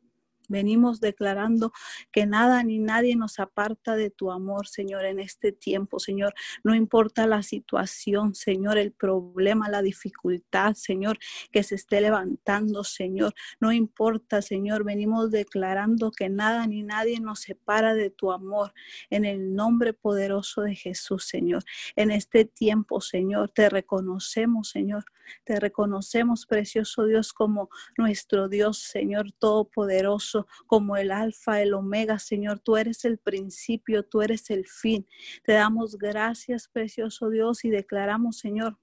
Venimos declarando que nada ni nadie nos aparta de tu amor, Señor, en este tiempo, Señor. No importa la situación, Señor, el problema, la dificultad, Señor, que se esté levantando, Señor. No importa, Señor. Venimos declarando que nada ni nadie nos separa de tu amor. En el nombre poderoso de Jesús, Señor. En este tiempo, Señor, te reconocemos, Señor. Te reconocemos, precioso Dios, como nuestro Dios, Señor Todopoderoso como el alfa, el omega, Señor. Tú eres el principio, tú eres el fin. Te damos gracias, precioso Dios, y declaramos, Señor,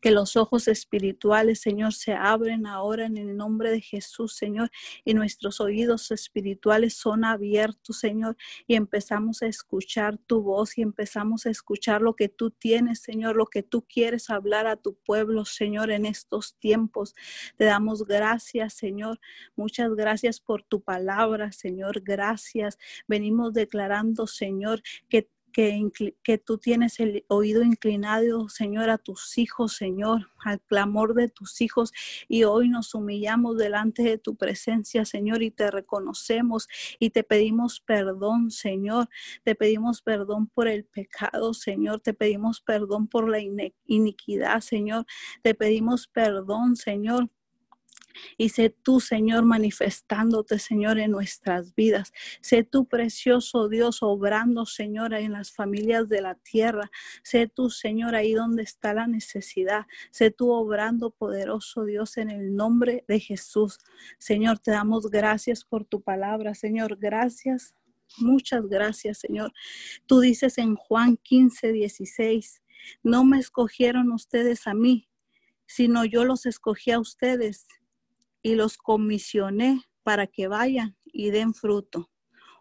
que los ojos espirituales, Señor, se abren ahora en el nombre de Jesús, Señor, y nuestros oídos espirituales son abiertos, Señor, y empezamos a escuchar tu voz y empezamos a escuchar lo que tú tienes, Señor, lo que tú quieres hablar a tu pueblo, Señor, en estos tiempos. Te damos gracias, Señor. Muchas gracias por tu palabra, Señor. Gracias. Venimos declarando, Señor, que que, tú tienes el oído inclinado, Señor, a tus hijos, Señor, al clamor de tus hijos. Y hoy nos humillamos delante de tu presencia, Señor, y te reconocemos y te pedimos perdón, Señor. Te pedimos perdón por el pecado, Señor. Te pedimos perdón por la iniquidad, Señor. Te pedimos perdón, Señor y sé tú, Señor, manifestándote, Señor, en nuestras vidas. Sé tú, precioso Dios, obrando, Señor, en las familias de la tierra. Sé tú, Señor, ahí donde está la necesidad. Sé tú obrando, poderoso Dios, en el nombre de Jesús. Señor, te damos gracias por tu palabra, Señor. Gracias. Muchas gracias, Señor. Tú dices en Juan 15, 16, no me escogieron ustedes a mí, sino yo los escogí a ustedes y los comisioné para que vayan y den fruto,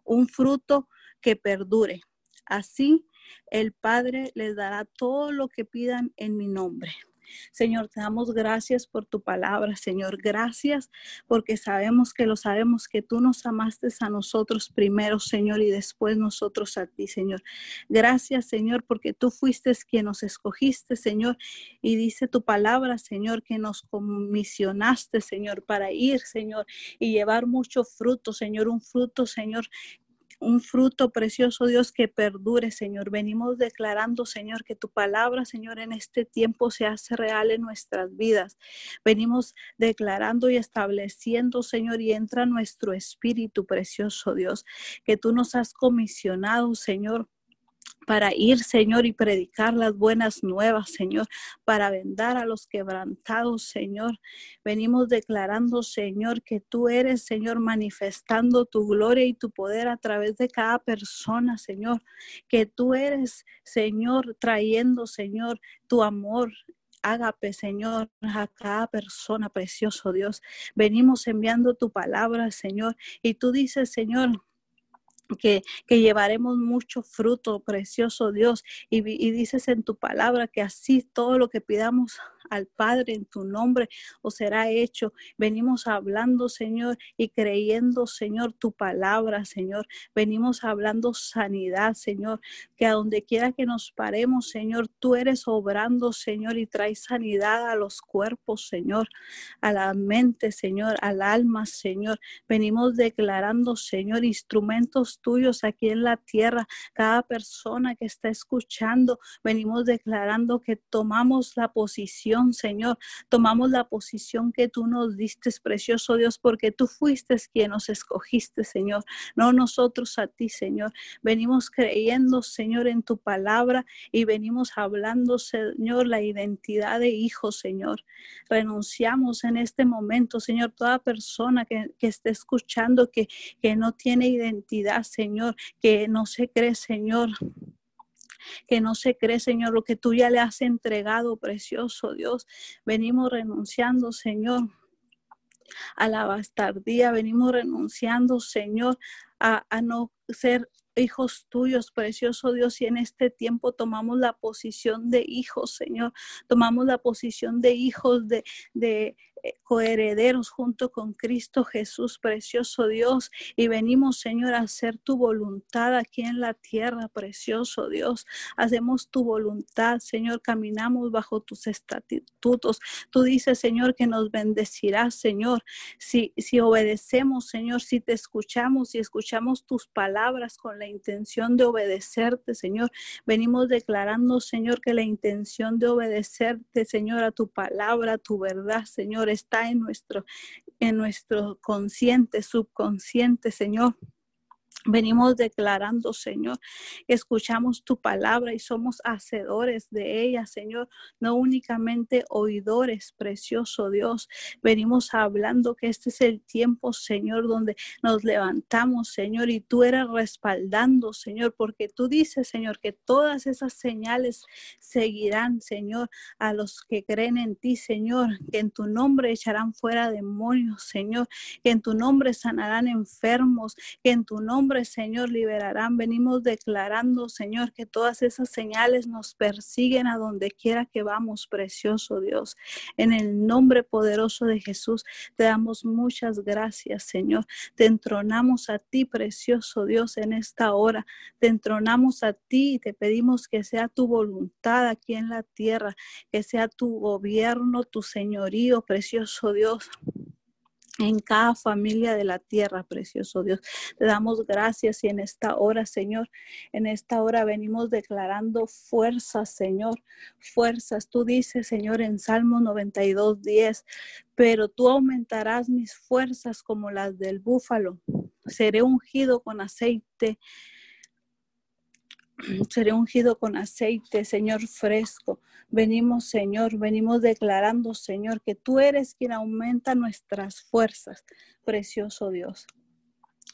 un fruto que perdure. Así el Padre les dará todo lo que pidan en mi nombre. Señor, te damos gracias por tu palabra, Señor. Gracias porque sabemos que lo sabemos que tú nos amaste a nosotros primero, Señor, y después nosotros a ti, Señor. Gracias, Señor, porque tú fuiste quien nos escogiste, Señor, y dice tu palabra, Señor, que nos comisionaste, Señor, para ir, Señor, y llevar mucho fruto, Señor, un fruto, Señor, un fruto precioso, Dios, que perdure, Señor. Venimos declarando, Señor, que tu palabra, Señor, en este tiempo se hace real en nuestras vidas. Venimos declarando y estableciendo, Señor, y entra nuestro espíritu precioso, Dios, que tú nos has comisionado, Señor para ir, Señor, y predicar las buenas nuevas, Señor, para vendar a los quebrantados, Señor. Venimos declarando, Señor, que tú eres, Señor, manifestando tu gloria y tu poder a través de cada persona, Señor. Que tú eres, Señor, trayendo, Señor, tu amor Ágape, Señor, a cada persona, precioso Dios. Venimos enviando tu palabra, Señor, y tú dices, Señor, que, llevaremos mucho fruto, precioso Dios. Y, dices en tu palabra que así todo lo que pidamos al Padre en tu nombre o será hecho. Venimos hablando, Señor, y creyendo, Señor, tu palabra, Señor. Venimos hablando sanidad, Señor, que a donde quiera que nos paremos, Señor, tú eres obrando, Señor, y traes sanidad a los cuerpos, Señor, a la mente, Señor, al alma, Señor. Venimos declarando, Señor, instrumentos tuyos aquí en la tierra. Cada persona que está escuchando, venimos declarando que tomamos la posición Señor. Tomamos la posición que tú nos diste, precioso Dios, porque tú fuiste quien nos escogiste, Señor. No nosotros a ti, Señor. Venimos creyendo, Señor, en tu palabra y venimos hablando, Señor, la identidad de hijo, Señor. Renunciamos en este momento, Señor, toda persona que, que esté escuchando que, que no tiene identidad, Señor, que no se cree, Señor que no se cree, Señor, lo que tú ya le has entregado, precioso Dios. Venimos renunciando, Señor, a la bastardía, venimos renunciando, Señor, a, no ser hijos tuyos, precioso Dios, y en este tiempo tomamos la posición de hijos, Señor, tomamos la posición de hijos de, de coherederos junto con Cristo Jesús, precioso Dios, y venimos, Señor, a hacer tu voluntad aquí en la tierra, precioso Dios. Hacemos tu voluntad, Señor, caminamos bajo tus estatutos. Tú dices, Señor, que nos bendecirás, Señor, si, si obedecemos, Señor, si te escuchamos y escuchamos tus palabras con la intención de obedecerte, Señor. Venimos declarando, Señor, que la intención de obedecerte, Señor, a tu palabra, a tu verdad, Señor, está en nuestro, en nuestro consciente, subconsciente, Señor. Venimos declarando, Señor, escuchamos tu palabra y somos hacedores de ella, Señor, no únicamente oidores, precioso Dios. Venimos hablando que este es el tiempo, Señor, donde nos levantamos, Señor, y tú eres respaldando, Señor, porque tú dices, Señor, que todas esas señales seguirán, Señor, a los que creen en ti, Señor, que en tu nombre echarán fuera demonios, Señor, que en tu nombre sanarán enfermos, que en tu nombre Señor, liberarán. Venimos declarando, Señor, que todas esas señales nos persiguen a donde quiera que vamos, precioso Dios. En el nombre poderoso de Jesús, te damos muchas gracias, Señor. Te entronamos a ti, precioso Dios, en esta hora. Te entronamos a ti y te pedimos que sea tu voluntad aquí en la tierra, que sea tu gobierno, tu señorío, precioso Dios en cada familia de la tierra, precioso Dios. Te damos gracias y en esta hora, Señor, en esta hora venimos declarando fuerzas, Señor, fuerzas. Tú dices, Señor, en Salmo 92, 10, pero tú aumentarás mis fuerzas como las del búfalo. Seré ungido con aceite seré ungido con aceite, Señor, fresco. Venimos, Señor, venimos declarando, Señor, que tú eres quien aumenta nuestras fuerzas, precioso Dios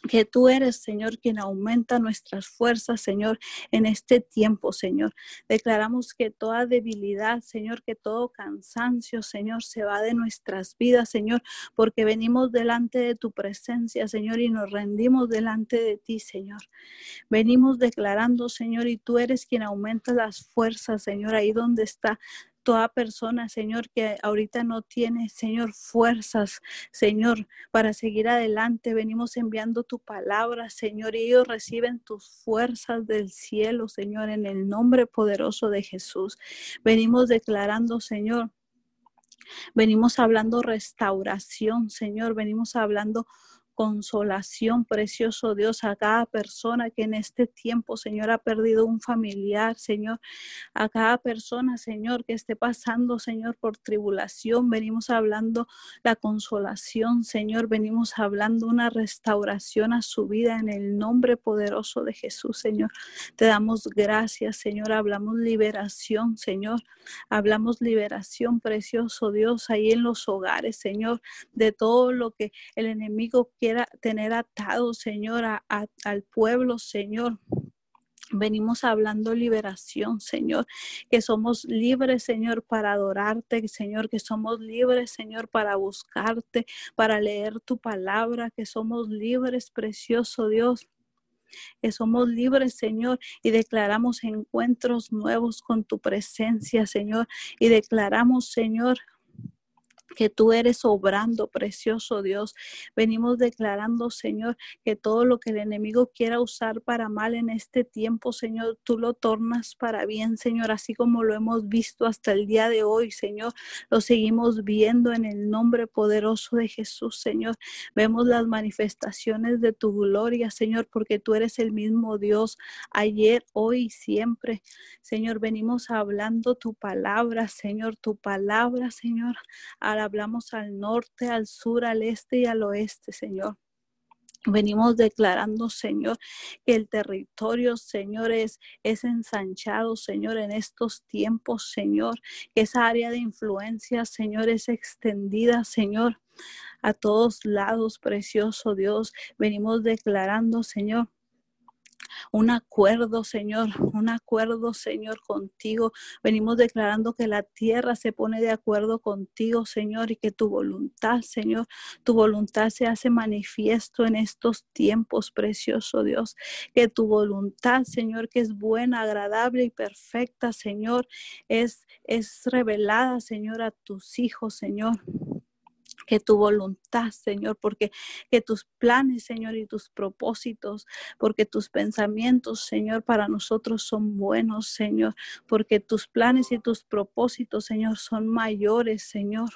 que tú eres, Señor, quien aumenta nuestras fuerzas, Señor, en este tiempo, Señor. Declaramos que toda debilidad, Señor, que todo cansancio, Señor, se va de nuestras vidas, Señor, porque venimos delante de tu presencia, Señor, y nos rendimos delante de ti, Señor. Venimos declarando, Señor, y tú eres quien aumenta las fuerzas, Señor, ahí donde está toda persona, Señor, que ahorita no tiene, Señor, fuerzas, Señor, para seguir adelante. Venimos enviando tu palabra, Señor, y ellos reciben tus fuerzas del cielo, Señor, en el nombre poderoso de Jesús. Venimos declarando, Señor, venimos hablando restauración, Señor, venimos hablando consolación, precioso Dios, a cada persona que en este tiempo, Señor, ha perdido un familiar, Señor, a cada persona, Señor, que esté pasando, Señor, por tribulación. Venimos hablando la consolación, Señor, venimos hablando una restauración a su vida en el nombre poderoso de Jesús, Señor. Te damos gracias, Señor, hablamos liberación, Señor, hablamos liberación, precioso Dios, ahí en los hogares, Señor, de todo lo que el enemigo quiere tener atado, Señor, al pueblo, Señor. Venimos hablando liberación, Señor, que somos libres, Señor, para adorarte, Señor, que somos libres, Señor, para buscarte, para leer tu palabra, que somos libres, precioso Dios, que somos libres, Señor, y declaramos encuentros nuevos con tu presencia, Señor, y declaramos, Señor, que tú eres obrando, precioso Dios. Venimos declarando, Señor, que todo lo que el enemigo quiera usar para mal en este tiempo, Señor, tú lo tornas para bien, Señor, así como lo hemos visto hasta el día de hoy, Señor. Lo seguimos viendo en el nombre poderoso de Jesús, Señor. Vemos las manifestaciones de tu gloria, Señor, porque tú eres el mismo Dios ayer, hoy y siempre. Señor, venimos hablando tu palabra, Señor, tu palabra, Señor, la hablamos al norte, al sur, al este y al oeste, Señor. Venimos declarando, Señor, que el territorio, Señor, es, es, ensanchado, Señor, en estos tiempos, Señor, que esa área de influencia, Señor, es extendida, Señor, a todos lados, precioso Dios. Venimos declarando, Señor, un acuerdo, Señor, un acuerdo, Señor, contigo. Venimos declarando que la tierra se pone de acuerdo contigo, Señor, y que tu voluntad, Señor, tu voluntad se hace manifiesto en estos tiempos, precioso Dios. Que tu voluntad, Señor, que es buena, agradable y perfecta, Señor, es, es revelada, Señor, a tus hijos, Señor. Que tu voluntad, Señor, porque que tus planes, Señor, y tus propósitos, porque tus pensamientos, Señor, para nosotros son buenos, Señor, porque tus planes y tus propósitos, Señor, son mayores, Señor.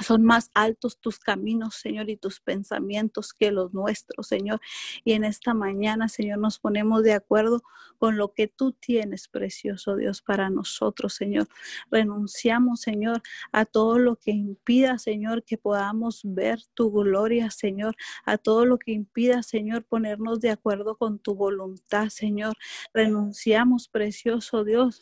Son más altos tus caminos, Señor, y tus pensamientos que los nuestros, Señor. Y en esta mañana, Señor, nos ponemos de acuerdo con lo que tú tienes, precioso Dios, para nosotros, Señor. Renunciamos, Señor, a todo lo que impida, Señor, que podamos ver tu gloria, Señor. A todo lo que impida, Señor, ponernos de acuerdo con tu voluntad, Señor. Renunciamos, precioso Dios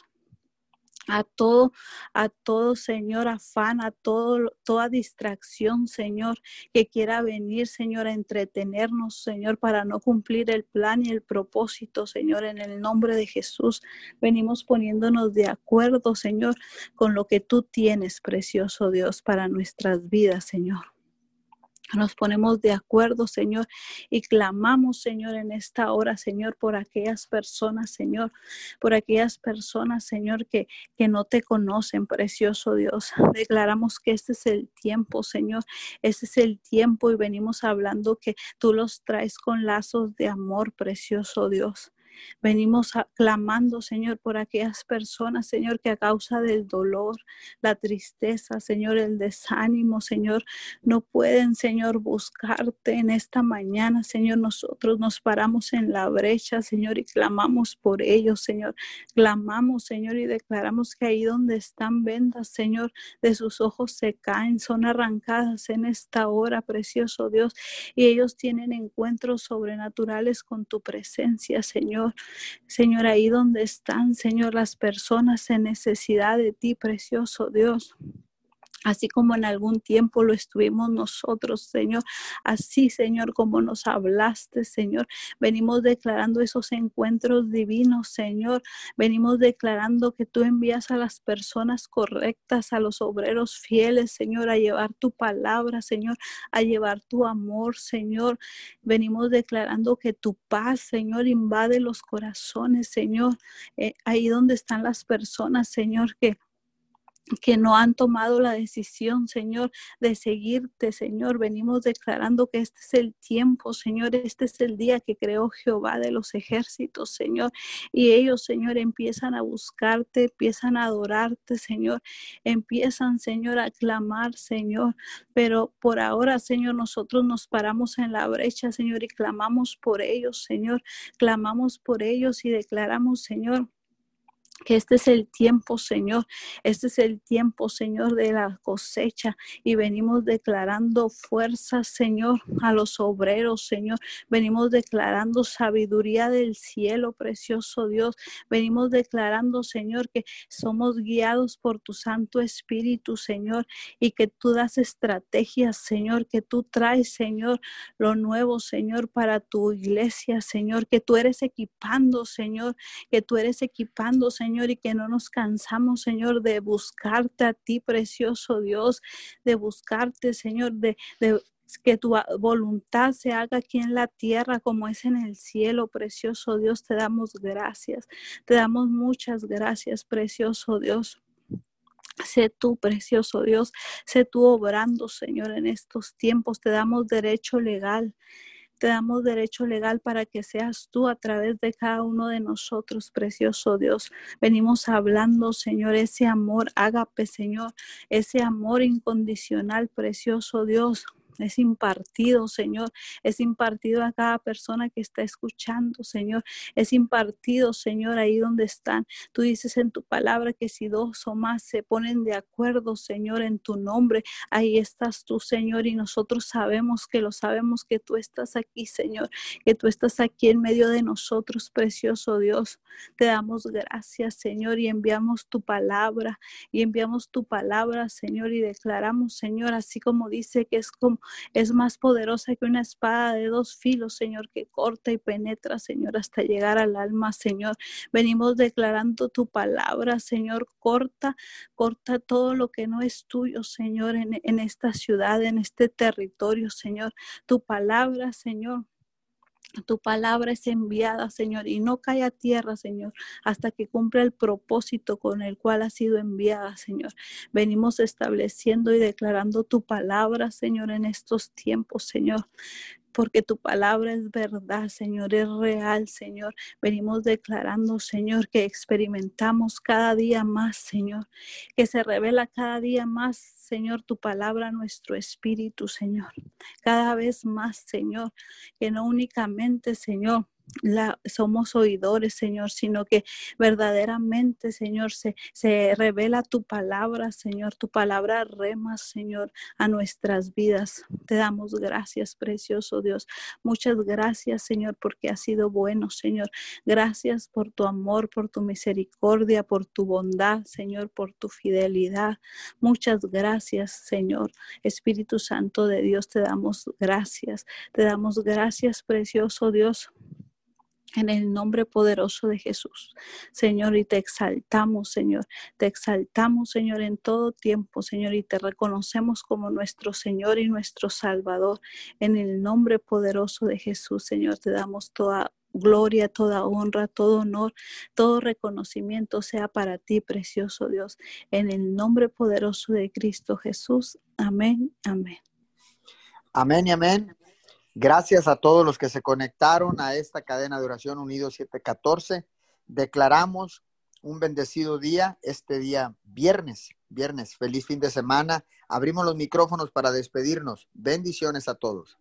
a todo, a todo, Señor, afán, a todo, toda distracción, Señor, que quiera venir, Señor, a entretenernos, Señor, para no cumplir el plan y el propósito, Señor, en el nombre de Jesús. Venimos poniéndonos de acuerdo, Señor, con lo que tú tienes, precioso Dios, para nuestras vidas, Señor. Nos ponemos de acuerdo, Señor, y clamamos, Señor, en esta hora, Señor, por aquellas personas, Señor, por aquellas personas, Señor, que, que no te conocen, precioso Dios. Declaramos que este es el tiempo, Señor, este es el tiempo y venimos hablando que tú los traes con lazos de amor, precioso Dios. Venimos clamando, Señor, por aquellas personas, Señor, que a causa del dolor, la tristeza, Señor, el desánimo, Señor, no pueden, Señor, buscarte en esta mañana, Señor. Nosotros nos paramos en la brecha, Señor, y clamamos por ellos, Señor. Clamamos, Señor, y declaramos que ahí donde están vendas, Señor, de sus ojos se caen, son arrancadas en esta hora, precioso Dios, y ellos tienen encuentros sobrenaturales con tu presencia, Señor. Señor. ahí donde están, Señor, las personas en necesidad de ti, precioso Dios así como en algún tiempo lo estuvimos nosotros, Señor. Así, Señor, como nos hablaste, Señor. Venimos declarando esos encuentros divinos, Señor. Venimos declarando que tú envías a las personas correctas, a los obreros fieles, Señor, a llevar tu palabra, Señor, a llevar tu amor, Señor. Venimos declarando que tu paz, Señor, invade los corazones, Señor. Eh, ahí donde están las personas, Señor, que que no han tomado la decisión, Señor, de seguirte, Señor. Venimos declarando que este es el tiempo, Señor, este es el día que creó Jehová de los ejércitos, Señor. Y ellos, Señor, empiezan a buscarte, empiezan a adorarte, Señor. Empiezan, Señor, a clamar, Señor. Pero por ahora, Señor, nosotros nos paramos en la brecha, Señor, y clamamos por ellos, Señor. Clamamos por ellos y declaramos, Señor que este es el tiempo, Señor. Este es el tiempo, Señor, de la cosecha. Y venimos declarando fuerza, Señor, a los obreros, Señor. Venimos declarando sabiduría del cielo, precioso Dios. Venimos declarando, Señor, que somos guiados por tu Santo Espíritu, Señor. Y que tú das estrategias, Señor. Que tú traes, Señor, lo nuevo, Señor, para tu iglesia, Señor. Que tú eres equipando, Señor. Que tú eres equipando, Señor Señor, y que no nos cansamos, Señor, de buscarte a ti, precioso Dios, de buscarte, Señor, de, que tu voluntad se haga aquí en la tierra como es en el cielo, precioso Dios. Te damos gracias, te damos muchas gracias, precioso Dios. Sé tú, precioso Dios, sé tú obrando, Señor, en estos tiempos. Te damos derecho legal te damos derecho legal para que seas tú a través de cada uno de nosotros, precioso Dios. Venimos hablando, Señor, ese amor, ágape, Señor, ese amor incondicional, precioso Dios es impartido, Señor, es impartido a cada persona que está escuchando, Señor, es impartido, Señor, ahí donde están. Tú dices en tu palabra que si dos o más se ponen de acuerdo, Señor, en tu nombre, ahí estás tú, Señor, y nosotros sabemos que lo sabemos que tú estás aquí, Señor, que tú estás aquí en medio de nosotros, precioso Dios. Te damos gracias, Señor, y enviamos tu palabra, y enviamos tu palabra, Señor, y declaramos, Señor, así como dice que es como es más poderosa que una espada de dos filos, Señor, que corta y penetra, Señor, hasta llegar al alma, Señor. Venimos declarando tu palabra, Señor, corta, corta todo lo que no es tuyo, Señor, en, en esta ciudad, en este territorio, Señor. Tu palabra, Señor Tu palabra es enviada, Señor, y no cae a tierra, Señor, hasta que cumpla el propósito con el cual ha sido enviada, Señor. Venimos estableciendo y declarando tu palabra, Señor, en estos tiempos, Señor porque tu palabra es verdad, Señor, es real, Señor. Venimos declarando, Señor, que experimentamos cada día más, Señor, que se revela cada día más, Señor, tu palabra, nuestro espíritu, Señor. Cada vez más, Señor, que no únicamente, Señor, la, somos oidores, Señor, sino que verdaderamente, Señor, se, se revela tu palabra, Señor, tu palabra rema, Señor, a nuestras vidas. Te damos gracias, precioso Dios. Muchas gracias, Señor, porque has sido bueno, Señor. Gracias por tu amor, por tu misericordia, por tu bondad, Señor, por tu fidelidad. Muchas gracias, Señor. Espíritu Santo de Dios, te damos gracias. Te damos gracias, precioso Dios en el nombre poderoso de Jesús. Señor, y te exaltamos, Señor. Te exaltamos, Señor, en todo tiempo, Señor, y te reconocemos como nuestro Señor y nuestro Salvador. En el nombre poderoso de Jesús, Señor, te damos toda gloria, toda honra, todo honor, todo reconocimiento sea para ti, precioso Dios. En el nombre poderoso de Cristo Jesús. Amén, amén. Amén y amén. Gracias a todos los que se conectaron a esta cadena de oración Unido 714. Declaramos un bendecido día, este día viernes, viernes, feliz fin de semana. Abrimos los micrófonos para despedirnos. Bendiciones a todos.